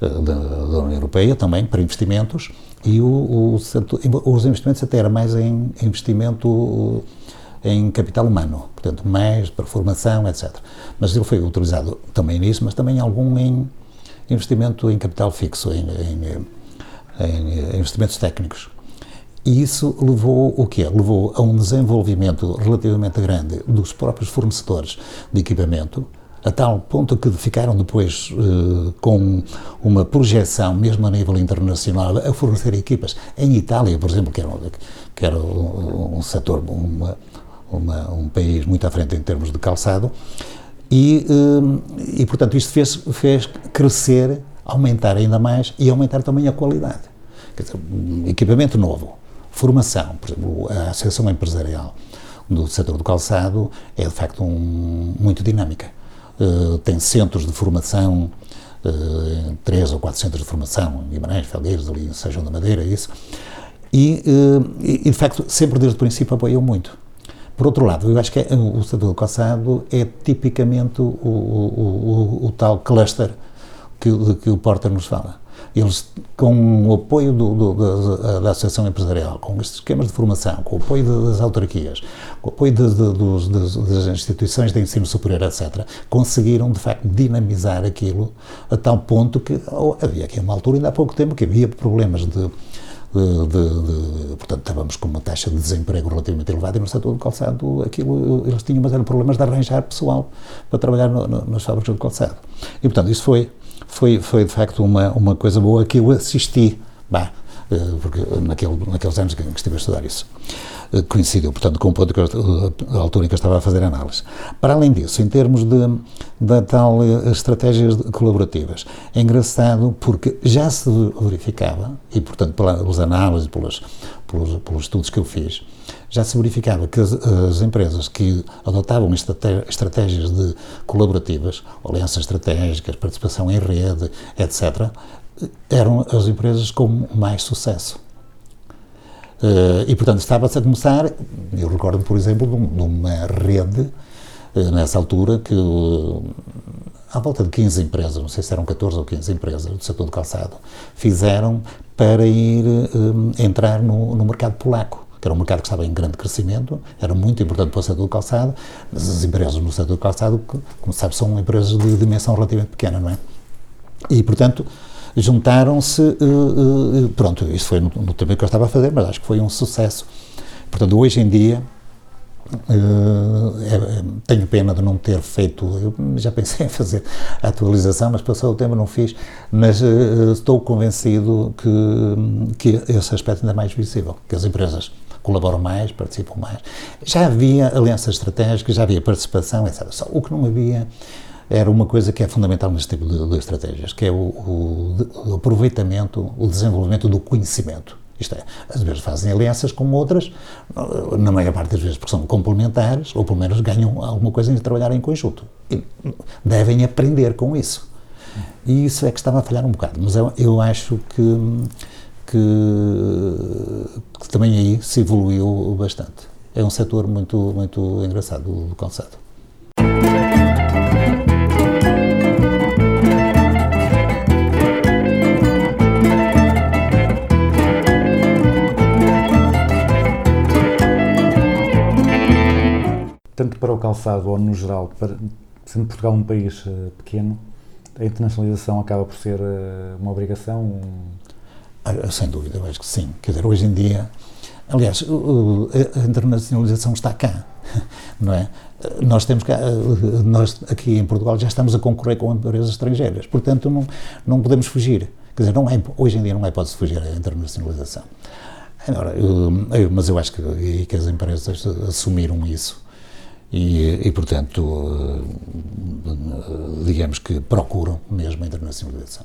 da, da União Europeia também para investimentos e o, o os investimentos até era mais em investimento eh, em capital humano, portanto mais para formação, etc. Mas ele foi utilizado também nisso, mas também algum em investimento em capital fixo, em, em, eh, em, eh, investimentos técnicos. E isso levou o quê? Levou a um desenvolvimento relativamente grande dos próprios fornecedores de equipamento, a tal ponto que ficaram depois eh, com uma projeção, mesmo a nível internacional, a fornecer equipas. Em Itália, por exemplo, que era, que era um, um setor, uma, uma- um país muito à frente em termos de calçado, e, eh, e portanto, isto fez, fez crescer, aumentar ainda mais e aumentar também a qualidade. Quer dizer, equipamento novo, formação, por exemplo, a Associação Empresarial do setor do calçado é de facto um- muito dinâmica. Eh, tem centros de formação, eh, três ou quatro centros de formação, em Guimarães, Felgueiros, ali em Sejão da Madeira, isso. E, eh, e, de facto, sempre desde o princípio apoiam muito. Por outro lado, eu acho que é- o setor do calçado é tipicamente o, o- o- o tal cluster que, de que o Porter nos fala. Eles, com o apoio do- do- da, da Associação Empresarial, com estes esquemas de formação, com o apoio das autarquias, com o apoio de- de- dos- das, das instituições de ensino superior, etc., conseguiram, de facto, dinamizar aquilo a tal ponto que oh, havia aqui uma altura, ainda há pouco tempo, que havia problemas de, de, de- de- portanto, estávamos com uma taxa de desemprego relativamente elevada e no setor do calçado aquilo, eles tinham, mas eram problemas de arranjar pessoal para trabalhar no, no, nas fábricas de calçado. E, portanto, isso foi, foi, foi de facto uma, uma coisa boa que eu assisti, bah, eh, porque naquele, naqueles anos que estive a estudar isso. Eh, Coincidiu, portanto, com o ponto que eh, a altura em que eu estava a fazer análise. Para além disso, em termos de, da tal eh, estratégias de- colaborativas, é engraçado porque já se verificava, e portanto pelas análises, pelas, pelos, pelos estudos que eu fiz, já se verificava que as, as empresas que adotavam estratégias de colaborativas, alianças estratégicas, participação em rede, etc., eram as empresas com mais sucesso. Eh, e, portanto, estava-se a começar, eu recordo, por exemplo, de, um- uma rede, eh, nessa altura, que eh, à volta de 15 empresas, não sei se eram 14 ou 15 empresas do setor do calçado, fizeram para ir entrar no, no mercado polaco, que era um mercado que estava em grande crescimento, era muito importante para o setor do calçado, mas as empresas no setor do calçado, como sabe, são empresas de dimensão relativamente pequena, não é? E, portanto, juntaram-se, eh, eh, pronto, isso foi no, no tempo que eu estava a fazer, mas acho que foi um sucesso. Portanto, hoje em dia, eh, é- tenho pena de não ter feito, já pensei [laughs] em fazer a atualização, mas passou o tempo, não fiz, mas eh, estou convencido que, que esse aspecto ainda é mais visível, que as empresas colaboram mais, participam mais. Já havia alianças estratégicas, já havia participação, etc. Só o que não havia era uma coisa que é fundamental neste tipo de, de estratégias, que é o, o o aproveitamento, o desenvolvimento do conhecimento. Isto é, às vezes fazem alianças com outras, na maior parte das vezes porque são complementares, ou pelo menos ganham alguma coisa em trabalhar em conjunto. E devem aprender com isso. E isso é que estava a falhar um bocado. Mas eu, eu acho que, que, que também aí se evoluiu bastante. É um setor muito, muito engraçado, do calçado. Tanto para o calçado ou no geral, para, sendo Portugal um país eh, pequeno, a internacionalização acaba por ser eh, uma obrigação. um- Ah, Sem dúvida, eu acho que sim. Quer dizer, hoje em dia, aliás, a internacionalização está cá, [laughs] não é? Nós temos cá, eh, nós aqui em Portugal já estamos a concorrer com empresas estrangeiras, portanto não, não podemos fugir. Quer dizer, não é, hoje em dia não é pode-se fugir à internacionalização. Agora, eu- eu- mas eu acho que, que as empresas assumiram isso e, e, portanto, eh, digamos que procuram mesmo a internacionalização.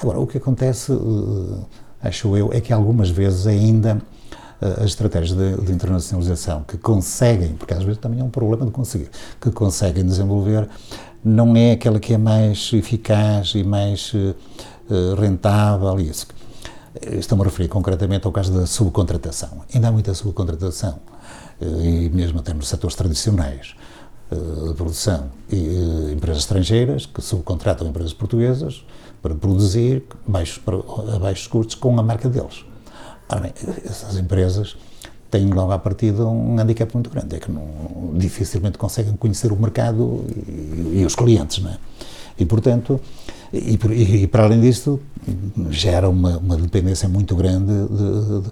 Agora, o que acontece, eh, acho eu, é que algumas vezes ainda eh, as estratégias de, de internacionalização que conseguem, porque às vezes também é um problema de conseguir, que conseguem desenvolver, não é aquela que é mais eficaz e mais rentável e isso. Estou-me a referir concretamente ao caso da subcontratação. Ainda há muita subcontratação, e mesmo até nos setores tradicionais eh, de produção, e eh, empresas estrangeiras que subcontratam empresas portuguesas para produzir baixos, a baixos custos com a marca deles. Ora bem, essas empresas têm logo à partida um handicap muito grande, é que não, dificilmente conseguem conhecer o mercado e, e os clientes, não é? E, portanto, e, e- para além disso, gera uma, uma dependência muito grande de- de- eh,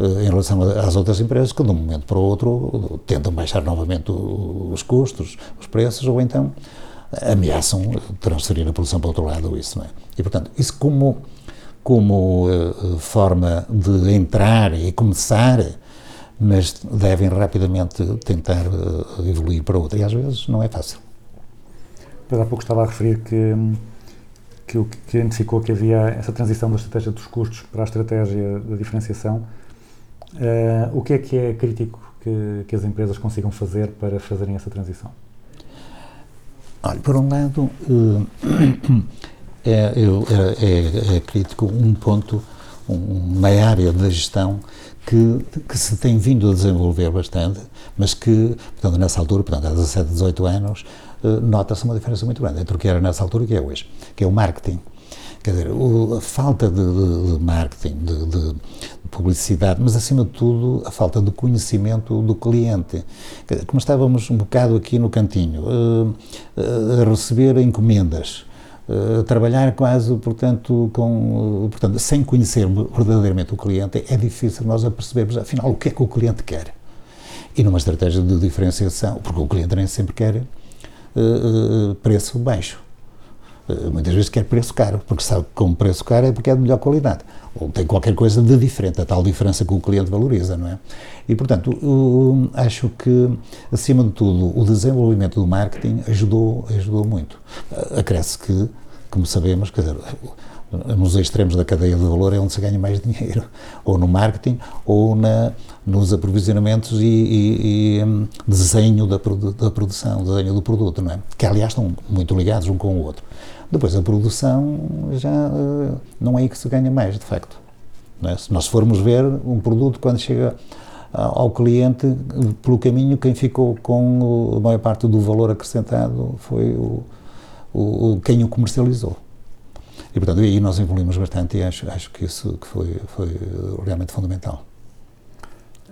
em relação às outras empresas que de um momento para o outro tentam baixar novamente o- os custos, os preços, ou então ameaçam transferir a produção para outro lado, isso, não é? E, portanto, isso como, como eh, forma de entrar e começar, mas devem rapidamente tentar eh, evoluir para outra, e às vezes não é fácil. Mas há pouco estava a referir que, que o que identificou que havia essa transição da estratégia dos custos para a estratégia da diferenciação. Eh, o que é que é crítico que, que as empresas consigam fazer para fazerem essa transição? Olha, por um lado, eh, [coughs] é, é- é- é crítico um ponto, um- uma área da gestão que, que se tem vindo a desenvolver bastante, mas que, portanto, nessa altura, portanto, há 17, 18 anos, eh, nota-se uma diferença muito grande entre o que era nessa altura e o que é hoje, que é o marketing. Quer dizer, o- a falta de, de- de marketing, de publicidade, mas acima de tudo a falta de conhecimento do cliente. Como estávamos um bocado aqui no cantinho, eh, eh, a receber encomendas, eh, a trabalhar quase, portanto, com, eh, portanto, sem conhecer verdadeiramente o cliente, é difícil nós a percebermos, afinal, o que é que o cliente quer. E numa estratégia de diferenciação, porque o cliente nem sempre quer eh, eh, preço baixo. Eh, Muitas vezes quer preço caro, porque sabe que com preço caro é porque é de melhor qualidade. Ou tem qualquer coisa de diferente, a tal diferença que o cliente valoriza, não é? E, portanto, o- acho que, acima de tudo, o desenvolvimento do marketing ajudou, ajudou muito. Eh, Acresce que, como sabemos, quer dizer, nos extremos da cadeia de valor é onde se ganha mais dinheiro, [laughs] ou no marketing, ou na, nos aprovisionamentos e, e- e, hum, desenho da, produ- da produção, desenho do produto, não é? Que aliás estão muito ligados um com o outro. Depois a produção já eh, não é aí que se ganha mais, de facto. é? Se nós formos ver um produto quando chega ao cliente, pelo caminho, quem ficou com a maior parte do valor acrescentado foi o- o- quem o comercializou. E, portanto, aí nós evoluímos bastante e acho, acho que isso que foi, foi realmente fundamental.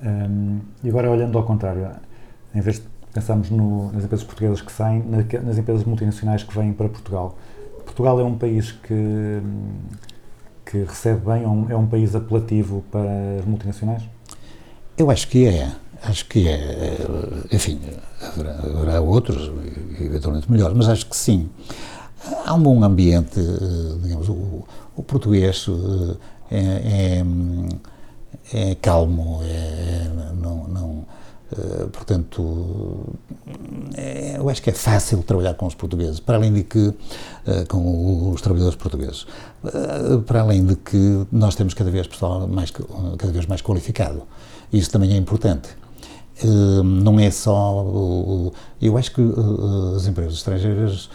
Hum, e agora olhando ao contrário, em vez de pensarmos no- nas empresas portuguesas que saem, na- nas empresas multinacionais que vêm para Portugal. Portugal é um país que, hum, que recebe bem, é um, é um país apelativo para as multinacionais? Eu acho que é. Acho que é. Enfim, haverá, haverá outros, eventualmente melhores, mas acho que sim. Há um bom ambiente, eh, digamos, o, o português eh, é, é, é calmo, é, não, não, eh, portanto, é, eu acho que é fácil trabalhar com os portugueses, para além de que, com os trabalhadores portugueses, para além de que nós temos cada vez pessoal mais, cada vez mais qualificado. Isso também é importante. Não é só. Eu acho que as empresas estrangeiras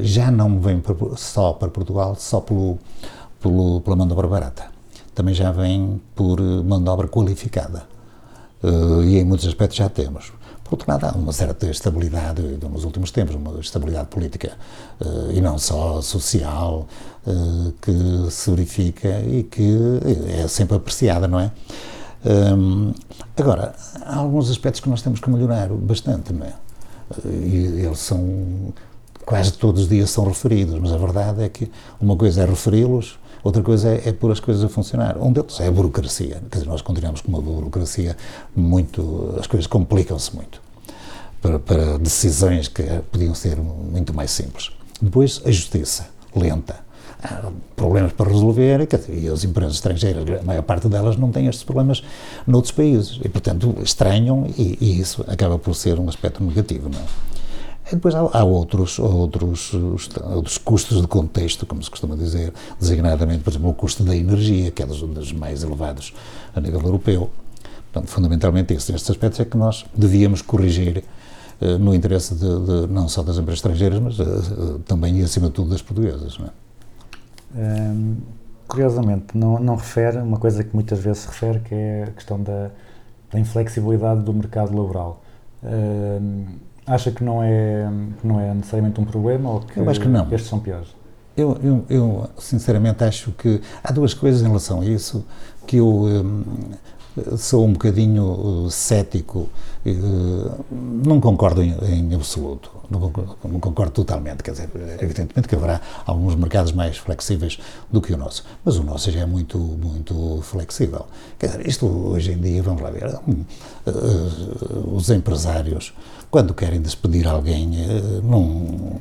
já não para- só para Portugal só pelo, pelo, pela mão de obra barata. Também já vêm por eh, mão de obra qualificada. Eh, e em muitos aspectos já temos. Por outro lado, há uma certa estabilidade nos últimos tempos, uma estabilidade política eh, e não só social eh, que se verifica e que é sempre apreciada, não é? Hum, agora, há alguns aspectos que nós temos que melhorar bastante, não é? E eles são quase todos os dias são referidos, mas a verdade é que uma coisa é referi-los, outra coisa é, é pôr as coisas a funcionar. Um deles é a burocracia. Quer dizer, nós continuamos com uma burocracia muito. as coisas complicam-se muito para, para decisões que podiam ser muito mais simples. Depois, a justiça, lenta. Problemas para resolver e as empresas estrangeiras, a maior parte delas não têm estes problemas noutros países e, portanto, estranham e, e isso acaba por ser um aspecto negativo, não é? E Depois há, há outros, outros, os- outros custos de contexto, como se costuma dizer, designadamente, por exemplo, o custo da energia, que é dos, dos mais elevados a nível europeu. Portanto, fundamentalmente isso. Nestes aspectos é que nós devíamos corrigir eh, no interesse de, de- não só das empresas estrangeiras, mas eh, eh, também e acima de tudo das portuguesas. É? Hum, curiosamente, não, não refere uma coisa que muitas vezes se refere, que é a questão da, da inflexibilidade do mercado laboral. Hum, acha que não, é, que não é necessariamente um problema ou que, Eu acho que não. estes são piores? Eu, eu, eu, sinceramente acho que há duas coisas em relação a isso que eu hum, sou um bocadinho uh, cético, uh, não concordo em, em absoluto, não concordo, não concordo totalmente, quer dizer, evidentemente que haverá alguns mercados mais flexíveis do que o nosso, mas o nosso já é muito, muito flexível. Quer dizer, isto hoje em dia, vamos lá ver, hum, uh, os empresários, quando querem despedir alguém, não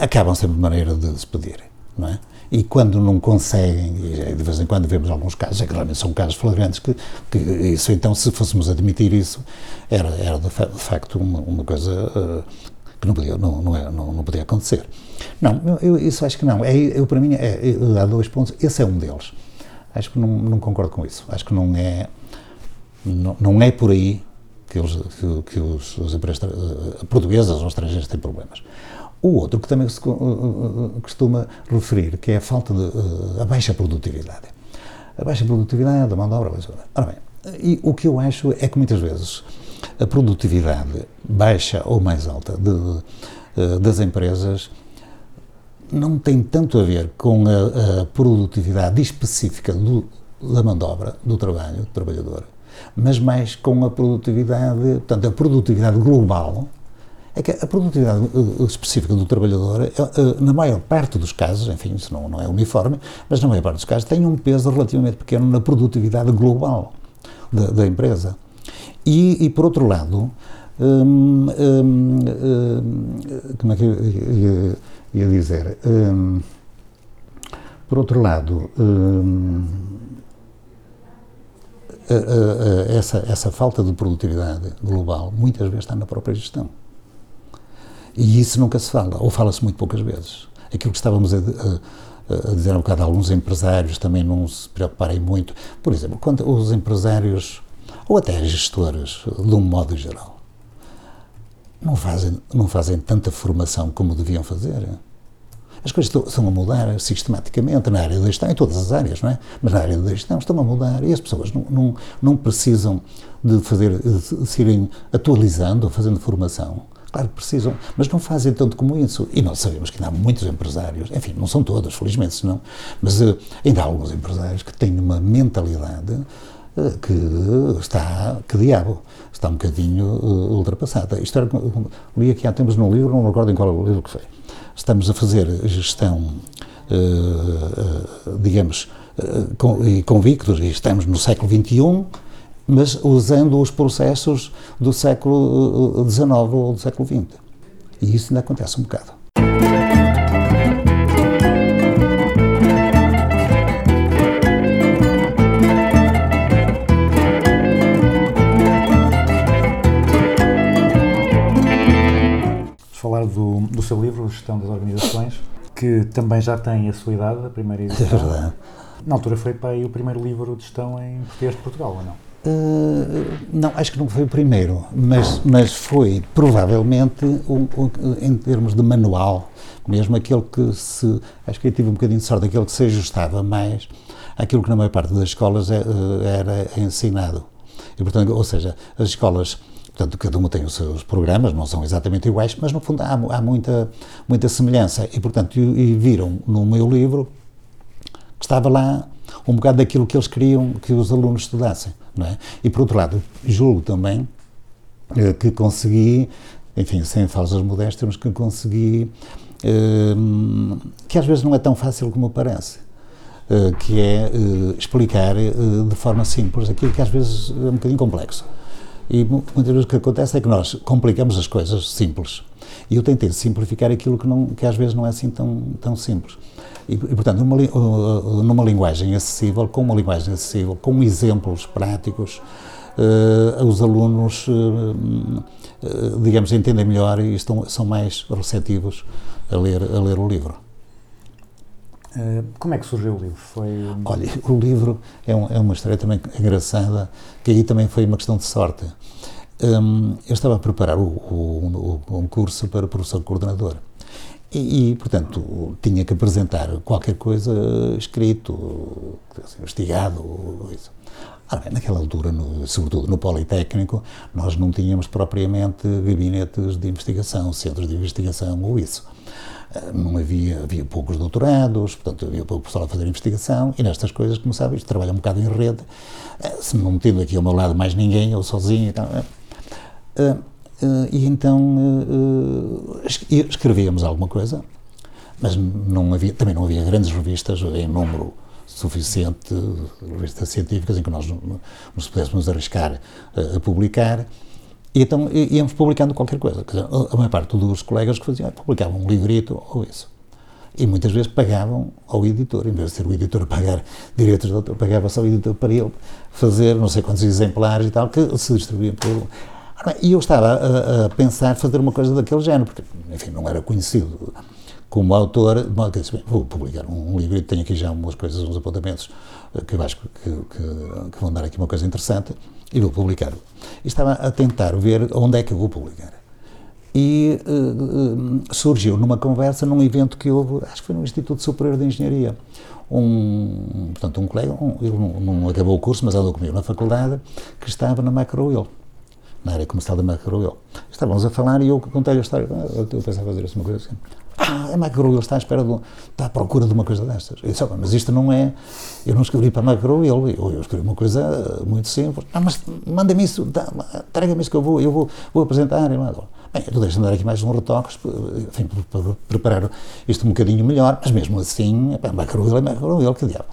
acabam sempre de maneira de despedir, não é? E quando não conseguem, e de vez em quando vemos alguns casos, é que realmente são casos flagrantes, que, que isso então, se fôssemos admitir isso, era, era de, fa- de facto uma, uma coisa eh, que não podia, não, não, é- não, não podia acontecer. Não, eu, eu isso acho que não. É, eu, para mim, é, é- há dois pontos, esse é um deles. Acho que não, não concordo com isso. Acho que não é, não, não é por aí que, eles, que, que os, as empresas eh, portuguesas ou estrangeiras têm problemas. O outro que também se co- eh, eh, costuma referir, que é a falta de, eh, a baixa produtividade. A baixa produtividade, a mão de obra. Ora bem, e o que eu acho é que muitas vezes a produtividade baixa ou mais alta de, eh, das empresas não tem tanto a ver com a, a produtividade específica do, da mão de obra, do trabalho, do trabalhador, mas mais com a produtividade, portanto, a produtividade global. É que a produtividade eh, específica do trabalhador, eh, eh, na maior parte dos casos, enfim, isso não, não é uniforme, mas na maior parte dos casos tem um peso relativamente pequeno na produtividade global da, da empresa. E, e, por outro lado, hum, hum, hum, como é que eu ia, ia dizer? Hum, por outro lado, hum, essa, essa falta de produtividade global muitas vezes está na própria gestão. E isso nunca se fala, ou fala-se muito poucas vezes. Aquilo que estávamos a, a- a dizer há um bocado, alguns empresários também não se preocuparem muito. Por exemplo, quando os empresários, ou até gestores, de um modo geral, não fazem, não fazem tanta formação como deviam fazer. As coisas estão, a mudar sistematicamente na área da gestão, em todas as áreas, não é? Mas na área da gestão estão a mudar e as pessoas não, não, não precisam de fazer, de se irem atualizando, fazendo formação. Claro que precisam, mas não fazem tanto como isso. E nós sabemos que ainda há muitos empresários, enfim, não são todos, felizmente, senão, mas eh, ainda há alguns empresários que têm uma mentalidade eh, que está, que diabo, está um bocadinho eh, ultrapassada. Isto era, li aqui há tempos num livro, não recordo em qual livro que foi. Estamos a fazer gestão, digamos, com, e convictos, e estamos no século XXI, mas usando os processos do século eh, XIX ou do século XX. E isso ainda acontece um bocado. Falar do, do seu livro, Gestão das Organizações, que também já tem a sua idade, a primeira É edição. verdade. Na altura foi para aí o primeiro livro de gestão em português de Portugal, ou não? Uh, não, acho que não foi o primeiro, mas, mas foi provavelmente, um, um, em termos de manual, mesmo aquele que se. Acho que eu tive um bocadinho de sorte, aquele que se ajustava mais àquilo que na maior parte das escolas é, uh, era ensinado. E, portanto, ou seja, as escolas. Portanto, cada uma tem os seus programas, não são exatamente iguais, mas no fundo há, há muita, muita semelhança. E, portanto, e, e viram no meu livro que estava lá um bocado daquilo que eles queriam que os alunos estudassem, é? E por outro lado, julgo também eh, que consegui, enfim, sem falsas modéstias, mas que consegui, eh, que às vezes não é tão fácil como parece, eh, que é eh, explicar eh, de forma simples aquilo que às vezes é um bocadinho complexo. E mu- muitas vezes o que acontece é que nós complicamos as coisas simples. E eu tentei simplificar aquilo que, não, que às vezes não é assim tão, tão simples. E, e, portanto, numa, uh, numa linguagem acessível, com uma linguagem acessível, com exemplos práticos, uh, os alunos, uh, uh, digamos, entendem melhor e estão, são mais receptivos a ler, a ler o livro. Eh, como é que surgiu o livro? Foi. Olha, o livro é, um- é uma história também engraçada, que aí também foi uma questão de sorte. Hum, eu estava a preparar o, o- um curso para professor coordenador. E, e, portanto, tinha que apresentar qualquer coisa escrito, investigado, isso. Bem, naquela altura, no- sobretudo no Politécnico, nós não tínhamos propriamente gabinetes de investigação, centros de investigação ou isso. Eh, Não havia, havia poucos doutorados, portanto havia pouco pessoal a fazer investigação e nestas coisas, como sabes, trabalha um bocado em rede. Eh, Se não tendo aqui ao meu lado mais ninguém, eu sozinho e tal. eh, eh, eh, e então eh, eh, es- escrevíamos alguma coisa, mas não havia, também não havia grandes revistas em número suficiente, revistas científicas, em que nós no- nos pudéssemos arriscar eh, a publicar. E então íamos publicando qualquer coisa. Dizer, a maior parte dos colegas que faziam, publicavam um livrito ou isso. E muitas vezes pagavam ao editor, em vez de ser o editor a pagar direitos de autor, pagava só o editor para ele fazer não sei quantos exemplares e tal, que se distribuíam pelo. E eu estava a, a pensar fazer uma coisa daquele género, porque, enfim, não era conhecido como autor, vou publicar um, livro e tenho aqui já umas coisas, uns apontamentos eh, que eu acho que, que- que vão dar aqui uma coisa interessante e vou publicar. E estava a tentar ver onde é que eu vou publicar. E eh, eh, surgiu numa conversa num evento que houve, acho que foi no Instituto Superior de Engenharia. Um, portanto, um colega, um, ele não, não acabou o curso, mas andou comigo na faculdade, que estava na Macroil, na área comercial da Macroil. Estávamos a falar e eu contei a história. Eu eu pensava fazer assim, uma coisa assim. Ah, a Macroil está à espera, de, está à procura de uma coisa destas. Eu disse, "Ah, mas isto não é. Eu não escrevi para Macroil, eu, eu escrevi uma coisa eh, muito simples. Ah, mas manda-me isso, traga-me isso que eu vou, eu vou, vou apresentar. E Bem, tu deixa-me dar aqui mais uns retoques, enfim, para, para preparar isto um bocadinho melhor, mas mesmo assim, Macroil é Macroil, que diabo.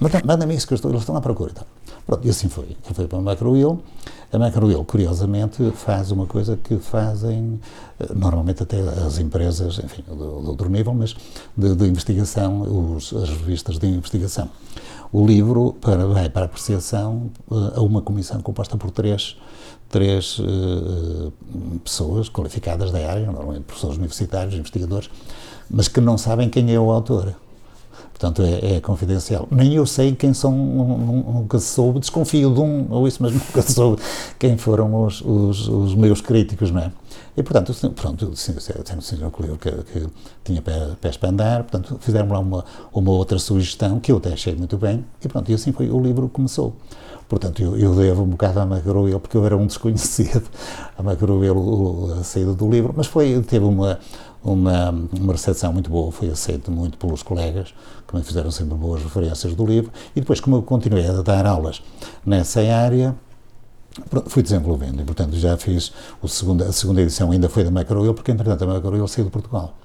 Manda- Manda-me isso que eu estou, eles estão à procura e tal. Pronto, e assim foi. Eu fui para a Macroil. A Macroil, curiosamente, faz uma coisa que fazem eh, normalmente até as empresas, enfim, de, de outro nível, mas de, de investigação, os, as revistas de investigação. O livro para, vai para apreciação eh, a uma comissão composta por três, três eh, pessoas qualificadas da área, normalmente professores universitários, investigadores, mas que não sabem quem é o autor. Portanto, é, é confidencial. Nem eu sei quem são, nu- nu- nunca soube, desconfio de um ou isso, mas [laughs] nunca soube quem foram os, os, os meus críticos, não é? E, portanto, pronto, sendo senhor que, que, que tinha pé- pés para andar, portanto, fizeram lá uma, uma outra sugestão, que eu até achei muito bem, e pronto, e assim foi, o livro começou. Portanto, eu, eu devo um bocado à Macroel, porque eu era um desconhecido, a Macroel, o- a saída do livro, mas foi, teve uma, uma, uma recepção muito boa, foi aceito muito pelos colegas, que me fizeram sempre boas referências do livro, e depois, como eu continuei a dar aulas nessa área, fui desenvolvendo, e portanto já fiz o a segunda edição, ainda foi da Macroel, porque entretanto a Macroel saiu de Portugal.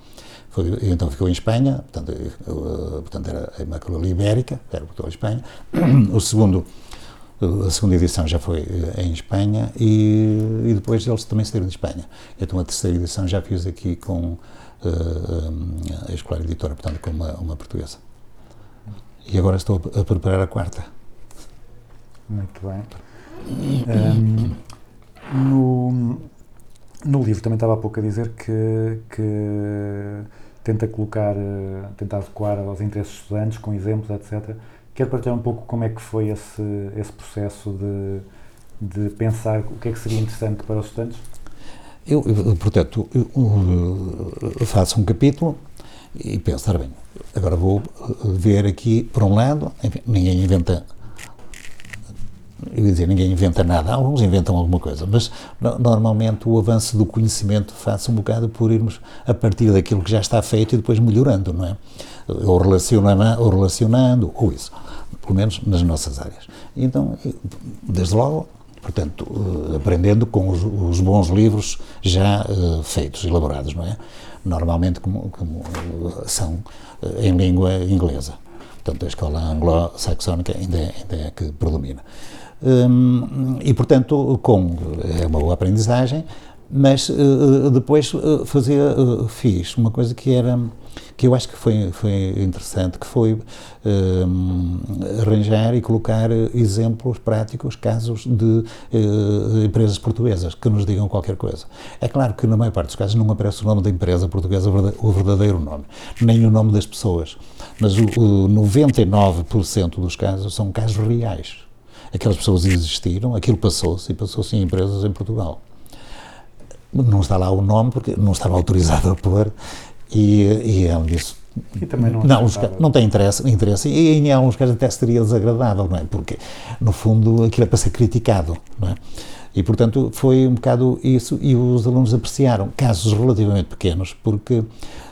Foi, então ficou em Espanha, portanto, eu, eh, portanto era a Macroel Ibérica, era Portugal Espanha. O segundo, a segunda edição já foi eh, em Espanha e, e depois eles também saíram de Espanha. Então a terceira edição já fiz aqui com eh, a Escolar Editora, portanto com uma, uma portuguesa. E agora estou a preparar a quarta. Muito bem. Ahm, no, no livro também estava há pouco a dizer que, que tenta colocar, eh, tenta adequar aos interesses dos estudantes com exemplos, etc. Quero partilhar um pouco como é que foi esse, esse processo de, de pensar o que é que seria interessante para os estudantes? Eu, eu, portanto, eu, eu faço um capítulo e penso, bem, agora vou eh, ver aqui, por um lado, enfim, ninguém inventa, eu ia dizer, ninguém inventa nada, alguns inventam alguma coisa, mas no- normalmente o avanço do conhecimento faz um bocado por irmos a partir daquilo que já está feito e depois melhorando, não é? Ou relacionando, ou relacionando, ou isso, pelo menos nas nossas áreas. Então, desde logo, portanto, eh, aprendendo com os, os bons livros já eh, feitos, elaborados, não é? Normalmente como, como, eh, são em língua inglesa. Portanto, a escola anglo-saxónica ainda, é- ainda é a que predomina. Hum, e, portanto, com, é uma boa aprendizagem, Mas eh, depois eh, fazia, eh, fiz uma coisa que era que eu acho que foi, foi interessante, que foi eh, arranjar e colocar exemplos práticos, casos de eh, empresas portuguesas que nos digam qualquer coisa. É claro que na maior parte dos casos não aparece o nome da empresa portuguesa, o verdadeiro nome, nem o nome das pessoas, mas o, o 99% dos casos são casos reais. Aquelas pessoas existiram, aquilo passou-se e passou-se em empresas em Portugal não está lá o nome porque não estava autorizado a pôr e, e além disso E também não não, os não tem interesse, interesse e em alguns casos até seria desagradável, não é? Porque no fundo aquilo é para ser criticado, não é? E portanto foi um bocado isso e os alunos apreciaram casos relativamente pequenos porque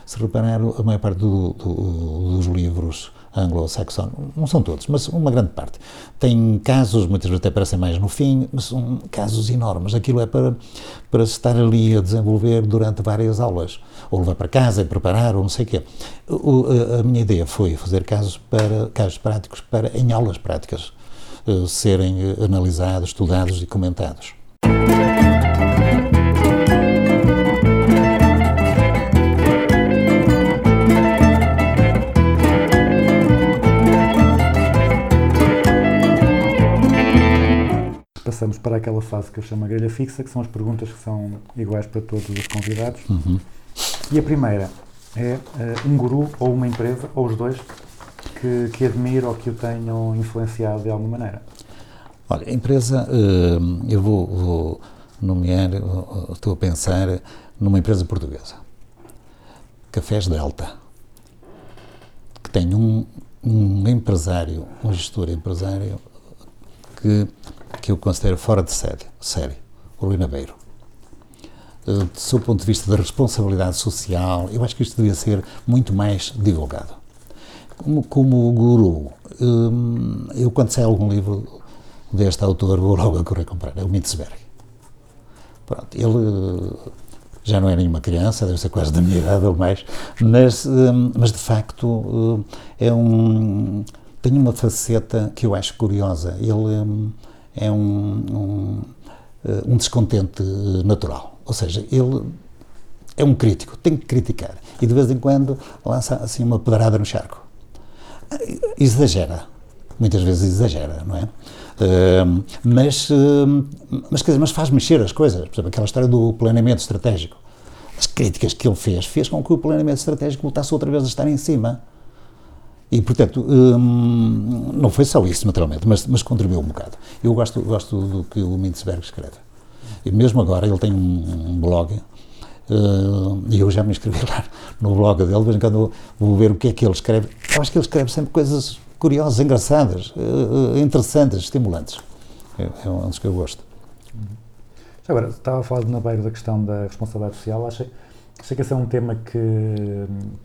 se repararam a maior parte do- do- dos livros anglo-saxónicos, não são todos, mas uma grande parte, tem casos, muitas vezes até parecem mais no fim, mas são casos enormes. Aquilo é para, para estar ali a desenvolver durante várias aulas, ou levar para casa e preparar, ou não sei o quê. A minha ideia foi fazer casos, para, casos práticos para, em aulas práticas, eh, serem eh, analisados, estudados e comentados. Passamos para aquela fase que eu chamo a grelha fixa, que são as perguntas que são iguais para todos os convidados. E a primeira é eh, um guru ou uma empresa, ou os dois, que, que admiro ou que o tenham influenciado de alguma maneira. Olha, a empresa, eh, eu vou, vou nomear, eh, estou a pensar numa empresa portuguesa, Cafés Delta, que tem um, um empresário, um gestor empresário que, que eu considero fora de série, série o Rui Nabeiro. Eh, Do seu ponto de vista da responsabilidade social, eu acho que isto devia ser muito mais divulgado. Como, como guru, hum, eu quando sai algum livro deste autor vou logo a correr comprar, é o Mitzberg. Pronto, ele eh, já não é nenhuma criança, deve ser quase da minha idade ou mais, mas, mas de facto é um, tem uma faceta que eu acho curiosa. Ele hum, é um, um, eh, um descontente eh, natural, ou seja, ele é um crítico, tem que criticar e de vez em quando lança assim uma pedrada no charco exagera. Muitas vezes exagera, não é? Ahm, mas, ahm, mas, quer dizer, mas faz mexer as coisas. Por exemplo, aquela história do planeamento estratégico. As críticas que ele fez, fez com que o planeamento estratégico voltasse outra vez a estar em cima. E, portanto, hum, não foi só isso, naturalmente, mas, mas contribuiu um bocado. Eu gosto, gosto do que o Mintzberg escreve. E mesmo agora, ele tem um, um blog, eh, e eu já me inscrevi lá no blog dele, de vez em quando vou- ver o que é que ele escreve. Eu acho que ele escreve sempre coisas curiosas, engraçadas, eh, interessantes, estimulantes. É, é um dos que eu gosto. Já Agora, estava a falar de Nabeiro da questão da responsabilidade social. Achei, achei que esse é um tema que,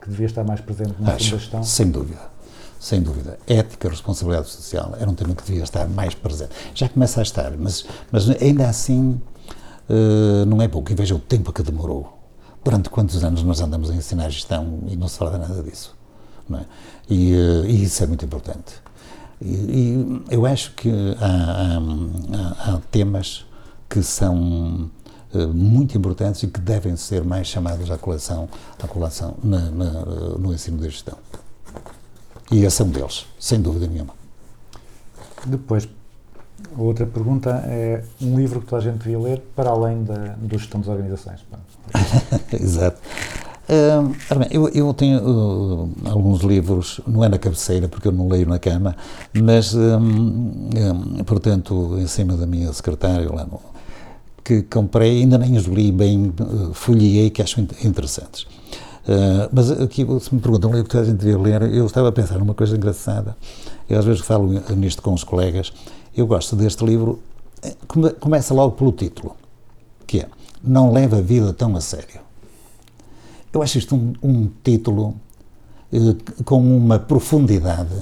que devia estar mais presente na Acho, sua gestão. sem dúvida. Sem dúvida. Ética, responsabilidade social era um tema que devia estar mais presente. Já começa a estar, mas, mas ainda assim eh, não é pouco. E veja o tempo que demorou. Durante quantos anos nós andamos a ensinar gestão e não se fala nada disso? É? e, eh, e isso é muito importante. E, e eu acho que há, há- há temas que são eh, muito importantes e que devem ser mais chamados à colação, à colação na- na- no ensino de gestão. E esse é um deles, sem dúvida nenhuma. Depois, a outra pergunta é um livro que toda a gente devia ler para além da, do gestão das organizações. [laughs] Exato. Bem, eu, eu tenho uh, alguns livros, não é na cabeceira, porque eu não leio na cama, mas, hum, hum, portanto, em cima da minha secretária, lá no, que comprei, ainda nem os li bem, uh, folheei, que acho in- interessantes. Uh, mas aqui, se me perguntam livro que a gente devia ler, eu estava a pensar numa coisa engraçada. Eu às vezes falo nisto com os colegas. Eu gosto deste livro, eh, come- começa logo pelo título, que é Não leva a vida tão a sério. Eu acho isto um, um título eh, com uma profundidade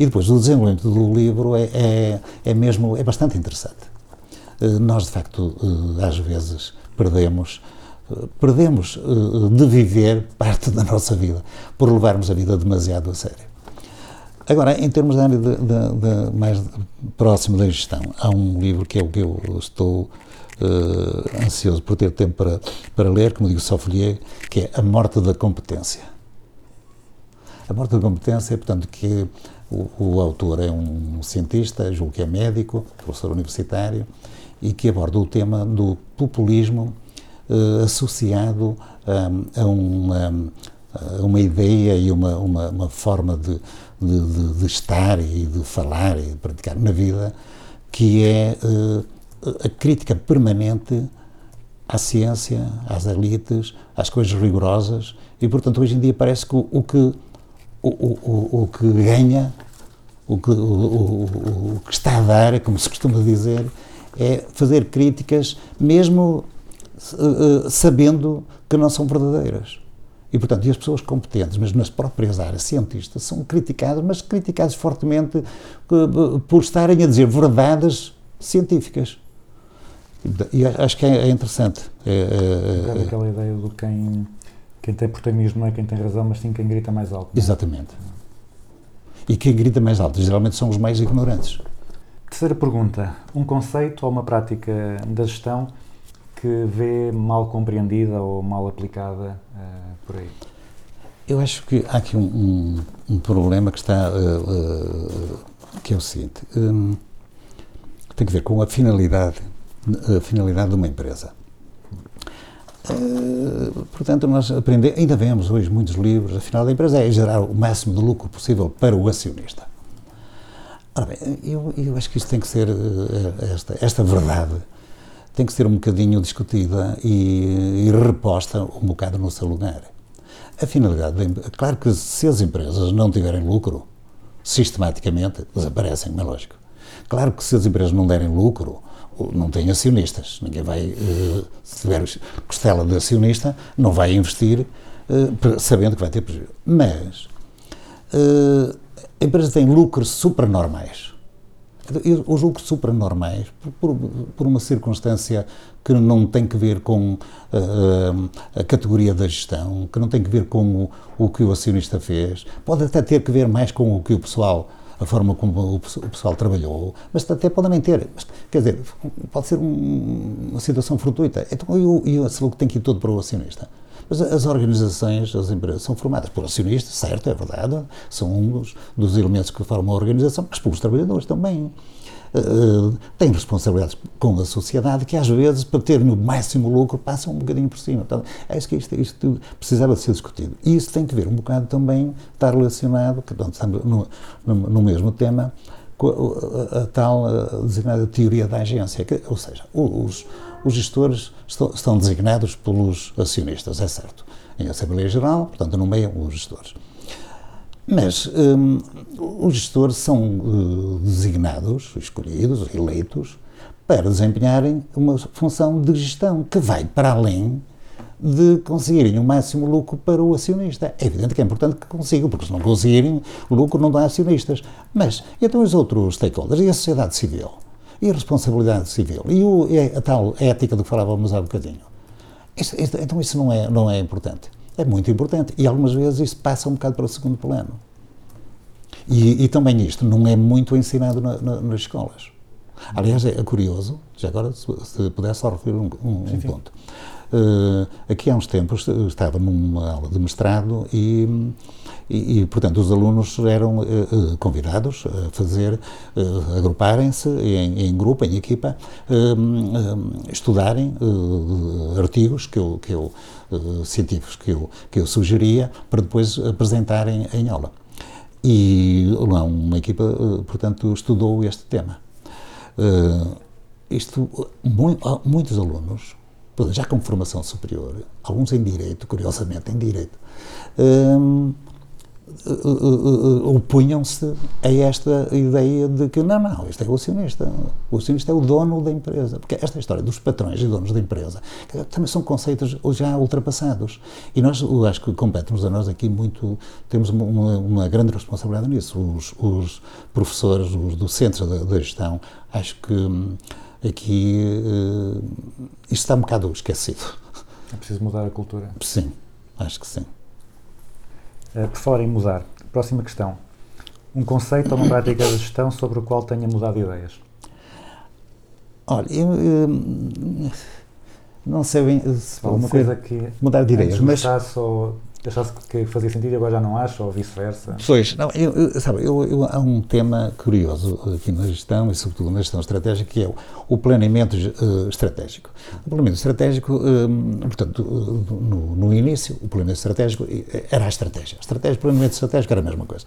e depois o desenvolvimento do livro é, é, é mesmo é bastante interessante. Eh, nós de facto às vezes perdemos perdemos eh, de viver parte da nossa vida por levarmos a vida demasiado a sério. Agora, em termos da área de, de- de- mais próximo da gestão, há um livro que é o que eu estou eh, ansioso por ter tempo para, para ler, como digo, só folhei, que é A Morte da Competência. A Morte da Competência, portanto, que o, o autor é um cientista, julgo que é médico, professor universitário, e que aborda o tema do populismo eh, associado a, a uma, a uma ideia e uma, uma, uma forma de, de, de- estar e de falar e de praticar na vida que é eh, a crítica permanente à ciência, às elites, às coisas rigorosas e, portanto, hoje em dia parece que o, que, o, o, o- que ganha, o que, o, o- que está a dar, como se costuma dizer, é fazer críticas mesmo sabendo que não são verdadeiras. E, portanto, e as pessoas competentes, mas nas próprias áreas cientistas, são criticadas, mas criticadas fortemente eh, por estarem a dizer verdades científicas. E acho que é, é interessante. É, é, É é, aquela ideia do quem, quem tem protagonismo não é quem tem razão, mas sim quem grita mais alto. é? exatamente. E quem grita mais alto, geralmente são os mais ignorantes. Terceira pergunta. Um conceito ou uma prática da gestão que vê mal compreendida ou mal aplicada eh, por aí? Eu acho que há aqui um, um- um problema que está, eh, eh, que é o seguinte, hum, tem que ver com a finalidade, a finalidade de uma empresa. Eh, portanto, nós aprendemos, ainda vemos hoje muitos livros, a final da empresa é gerar o máximo de lucro possível para o acionista. Ora bem, eu, eu acho que isto tem que ser, eh, esta, esta verdade, tem que ser um bocadinho discutida e, e reposta um bocado no seu lugar. A finalidade, claro que se as empresas não tiverem lucro, sistematicamente desaparecem, é lógico. Claro que se as empresas não derem lucro, não têm acionistas. Ninguém vai, eh, se tiver costela de acionista, não vai investir eh, sabendo que vai ter prejuízo. Mas eh, a empresa tem lucros supranormais. E Os lucros supranormais, por, por, por uma circunstância que não tem que ver com eh, a categoria da gestão, que não tem que ver com o, o que o acionista fez, pode até ter que ver mais com o que o pessoal, a forma como o, pe- o pessoal trabalhou, mas até pode também ter. Mas, quer dizer, pode ser um- uma situação fortuita. Então, e, o, e esse tem que ir todo para o acionista. Mas as organizações, as empresas, são formadas por acionistas, certo, é verdade, são um dos, elementos que formam a organização, mas pelos trabalhadores também. Uh, têm responsabilidades com a sociedade que, às vezes, para terem o máximo lucro, passam um bocadinho por cima. Portanto, acho que isto, isto precisava ser discutido. E isso tem que ver um bocado também, está relacionado, portanto, estamos no, no, no mesmo tema, com a, a- a tal uh, designada teoria da agência, que, ou seja, os, os gestores estão, designados pelos acionistas, é certo. Em Assembleia Geral, portanto, nomeiam os gestores. Mas hum, os gestores são uh, designados, escolhidos, eleitos, para desempenharem uma função de gestão que vai para além de conseguirem o máximo lucro para o acionista. É evidente que é importante que consigam, porque se não conseguirem lucro não dá acionistas. Mas, então os outros stakeholders e a sociedade civil? E a responsabilidade civil? E, o, a tal ética do que falávamos há bocadinho? Isto- isto- então isso não é, não é importante. É muito importante. E algumas vezes isso passa um bocado para o segundo plano. E, e também isto não é muito ensinado na- na- nas escolas. Aliás, é curioso, já agora, se, se puder só referir um, um- um ponto. Eh, aqui há uns tempos eh, estava numa aula de mestrado e, e, e, portanto, os alunos eram eh, convidados a fazer, agruparem-se em, em grupo, em equipa, estudarem artigos que eu, que eu, científicos que eu, que eu sugeria para depois apresentarem em aula. E lá uma equipa, portanto, estudou este tema. Eh, isto, muitos alunos, já com formação superior, alguns em Direito, curiosamente em Direito, hum, eh, eh, eh, opunham-se a esta ideia de que não, não, isto é o acionista, o acionista é o dono da empresa, porque esta história dos patrões e donos da empresa também são conceitos já ultrapassados. E nós, acho que compete-nos a nós aqui muito, temos uma- uma grande responsabilidade nisso, os, os professores, os docentes da, da gestão, acho que hum, aqui eh, isto está um bocado esquecido. É preciso mudar a cultura. Sim, acho que sim. Eh, por falar em mudar, próxima questão. Um conceito ou uma prática de gestão sobre o qual tenha mudado ideias? Olha, eu, eu, não sei bem se Alguma coisa que mudar de ideias, mas ou achasse que fazia sentido e agora já não acha, ou vice-versa? Pois, não, eu, eu- sabe, eu, eu- há um tema curioso aqui na gestão e sobretudo na gestão estratégica que é o, o planeamento eh, estratégico. O planeamento estratégico, eh, portanto, eh, no, no início, o planeamento estratégico eh, era a estratégia. A estratégia o planeamento estratégico era a mesma coisa.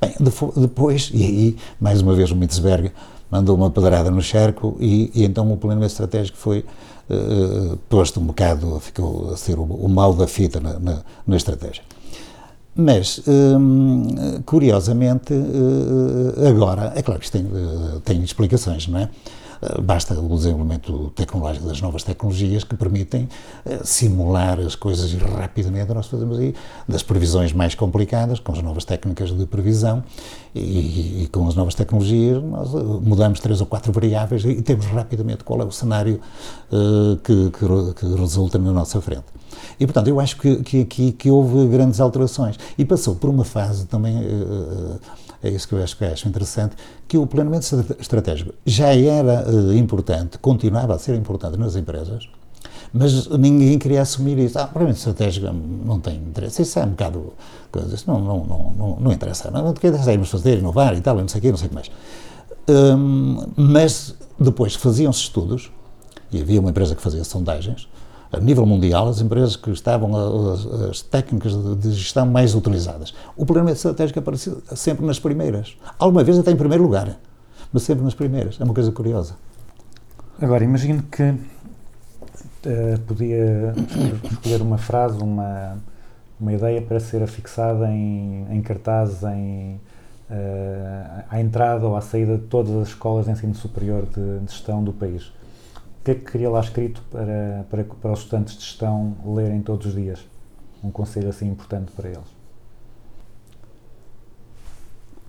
Bem, depois, e aí, mais uma vez, o Mitzberg mandou uma pedrada no charco e, e então o planeamento estratégico foi eh, posto um bocado, ficou a ser o, o mal da fita na, na, na estratégia. Mas, hum, curiosamente, eh, agora, é claro que isto tem, eh, tem explicações, não é? Eh, Basta o desenvolvimento tecnológico das novas tecnologias que permitem eh, simular as coisas rapidamente. Nós fazemos aí das previsões mais complicadas, com as novas técnicas de previsão e, e com as novas tecnologias, nós eh, mudamos três ou quatro variáveis e temos rapidamente qual é o cenário eh, que, que que resulta na nossa frente. E, portanto, eu acho que, que que houve grandes alterações. E passou por uma fase também, eh, é isso que eu acho que acho interessante, que o planeamento estra- estratégico já era eh, importante, continuava a ser importante nas empresas, mas ninguém queria assumir isso. Ah, planeamento estratégico não tem interesse. Isso é um bocado coisa, isso não, não, não, não, não interessa. Não, não interessa irmos fazer, inovar e tal, não sei o quê, não sei o que mais. Hum, mas depois faziam-se estudos, e havia uma empresa que fazia sondagens, a nível mundial, as empresas que estavam, as, as técnicas de, gestão mais utilizadas. O planeamento estratégico aparecia sempre nas primeiras. Alguma vez até em primeiro lugar, mas sempre nas primeiras. É uma coisa curiosa. Agora, imagino que eh, podia escolher uma frase, uma, uma ideia para ser afixada em, em cartaz, em, eh, à entrada ou à saída de todas as escolas de ensino superior de, de gestão do país. O que é que queria lá escrito para, para, para os estudantes de gestão lerem todos os dias? Um conselho assim importante para eles.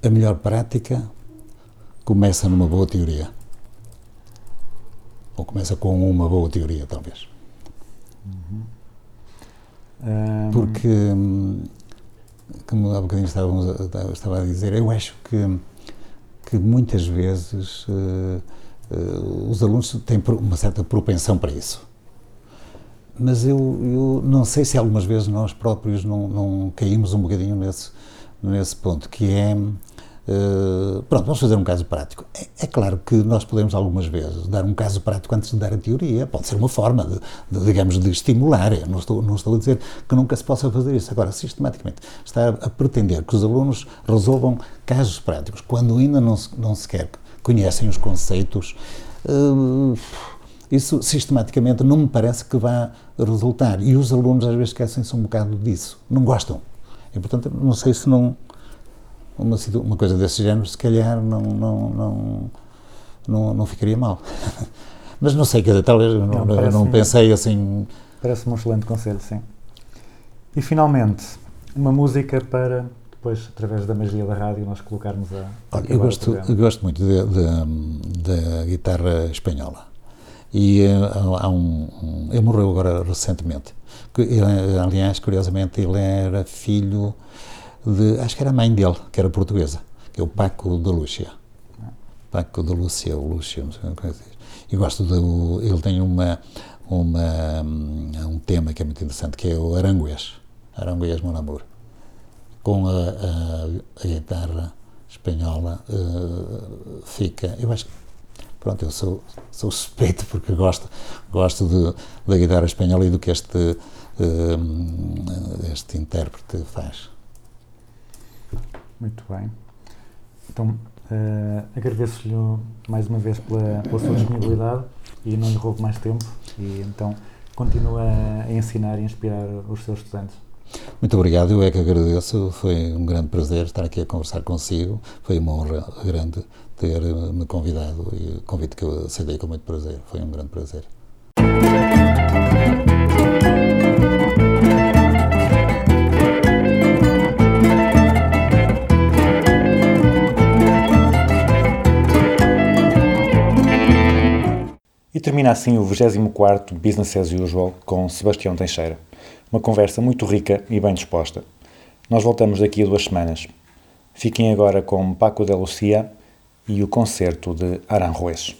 A melhor prática começa numa boa teoria. Ou começa com uma boa teoria, talvez. Ahm, Porque, hum, como há bocadinho estávamos estava a dizer, eu acho que, que muitas vezes eh, os alunos têm uma certa propensão para isso. Mas eu, eu não sei se algumas vezes nós próprios não, não caímos um bocadinho nesse, nesse ponto, que é. eh, pronto, vamos fazer um caso prático. É, é claro que nós podemos algumas vezes dar um caso prático antes de dar a teoria, pode ser uma forma de, de, digamos, de estimular. Eu não estou, não estou a dizer que nunca se possa fazer isso. Agora, sistematicamente, está a pretender que os alunos resolvam casos práticos quando ainda não, se, não sequer conhecem os conceitos. eh, isso sistematicamente não me parece que vá resultar. E os alunos às vezes esquecem-se um bocado disso, não gostam. E portanto, não sei se não. Uma, uma coisa desse género, se calhar, não, não, não, não, não ficaria mal. [laughs] Mas não sei, quer dizer, talvez não, Não, eu não pensei assim. Parece-me um excelente conselho, sim. E finalmente, uma música para depois, através da magia da rádio, nós colocarmos a. Olha, eu o gosto, eu gosto muito da guitarra espanhola. E eh, há um, um- ele morreu agora recentemente. Ele, aliás, curiosamente, ele era filho de. Acho que era a mãe dele, que era portuguesa, que é o Paco de Lúcia. Paco de Lúcia, ou Lúcia, não sei como é que se diz. E gosto do. Ele tem uma, uma, um tema que é muito interessante, que é o Aranguês. Aranguês Mon Amour com a, a- a guitarra espanhola eh, fica. Eu acho que. Pronto, eu sou, sou suspeito porque gosto, gosto de, da guitarra espanhola e do que este, eh, este intérprete faz. Muito bem. Então, eh, agradeço-lhe mais uma vez pela, pela sua disponibilidade e não lhe roubo mais tempo. E então, continua a ensinar e inspirar os seus estudantes. Muito obrigado, eu é que agradeço. Foi um grande prazer estar aqui a conversar consigo. Foi uma honra grande ter-me convidado e o convite que eu aceitei com muito prazer. Foi um grande prazer. E termina assim o 24º Business as Usual com Sebastião Teixeira. Uma conversa muito rica e bem disposta. Nós voltamos daqui a duas semanas. Fiquem agora com Paco de Lucia e o concerto de Aranjuez.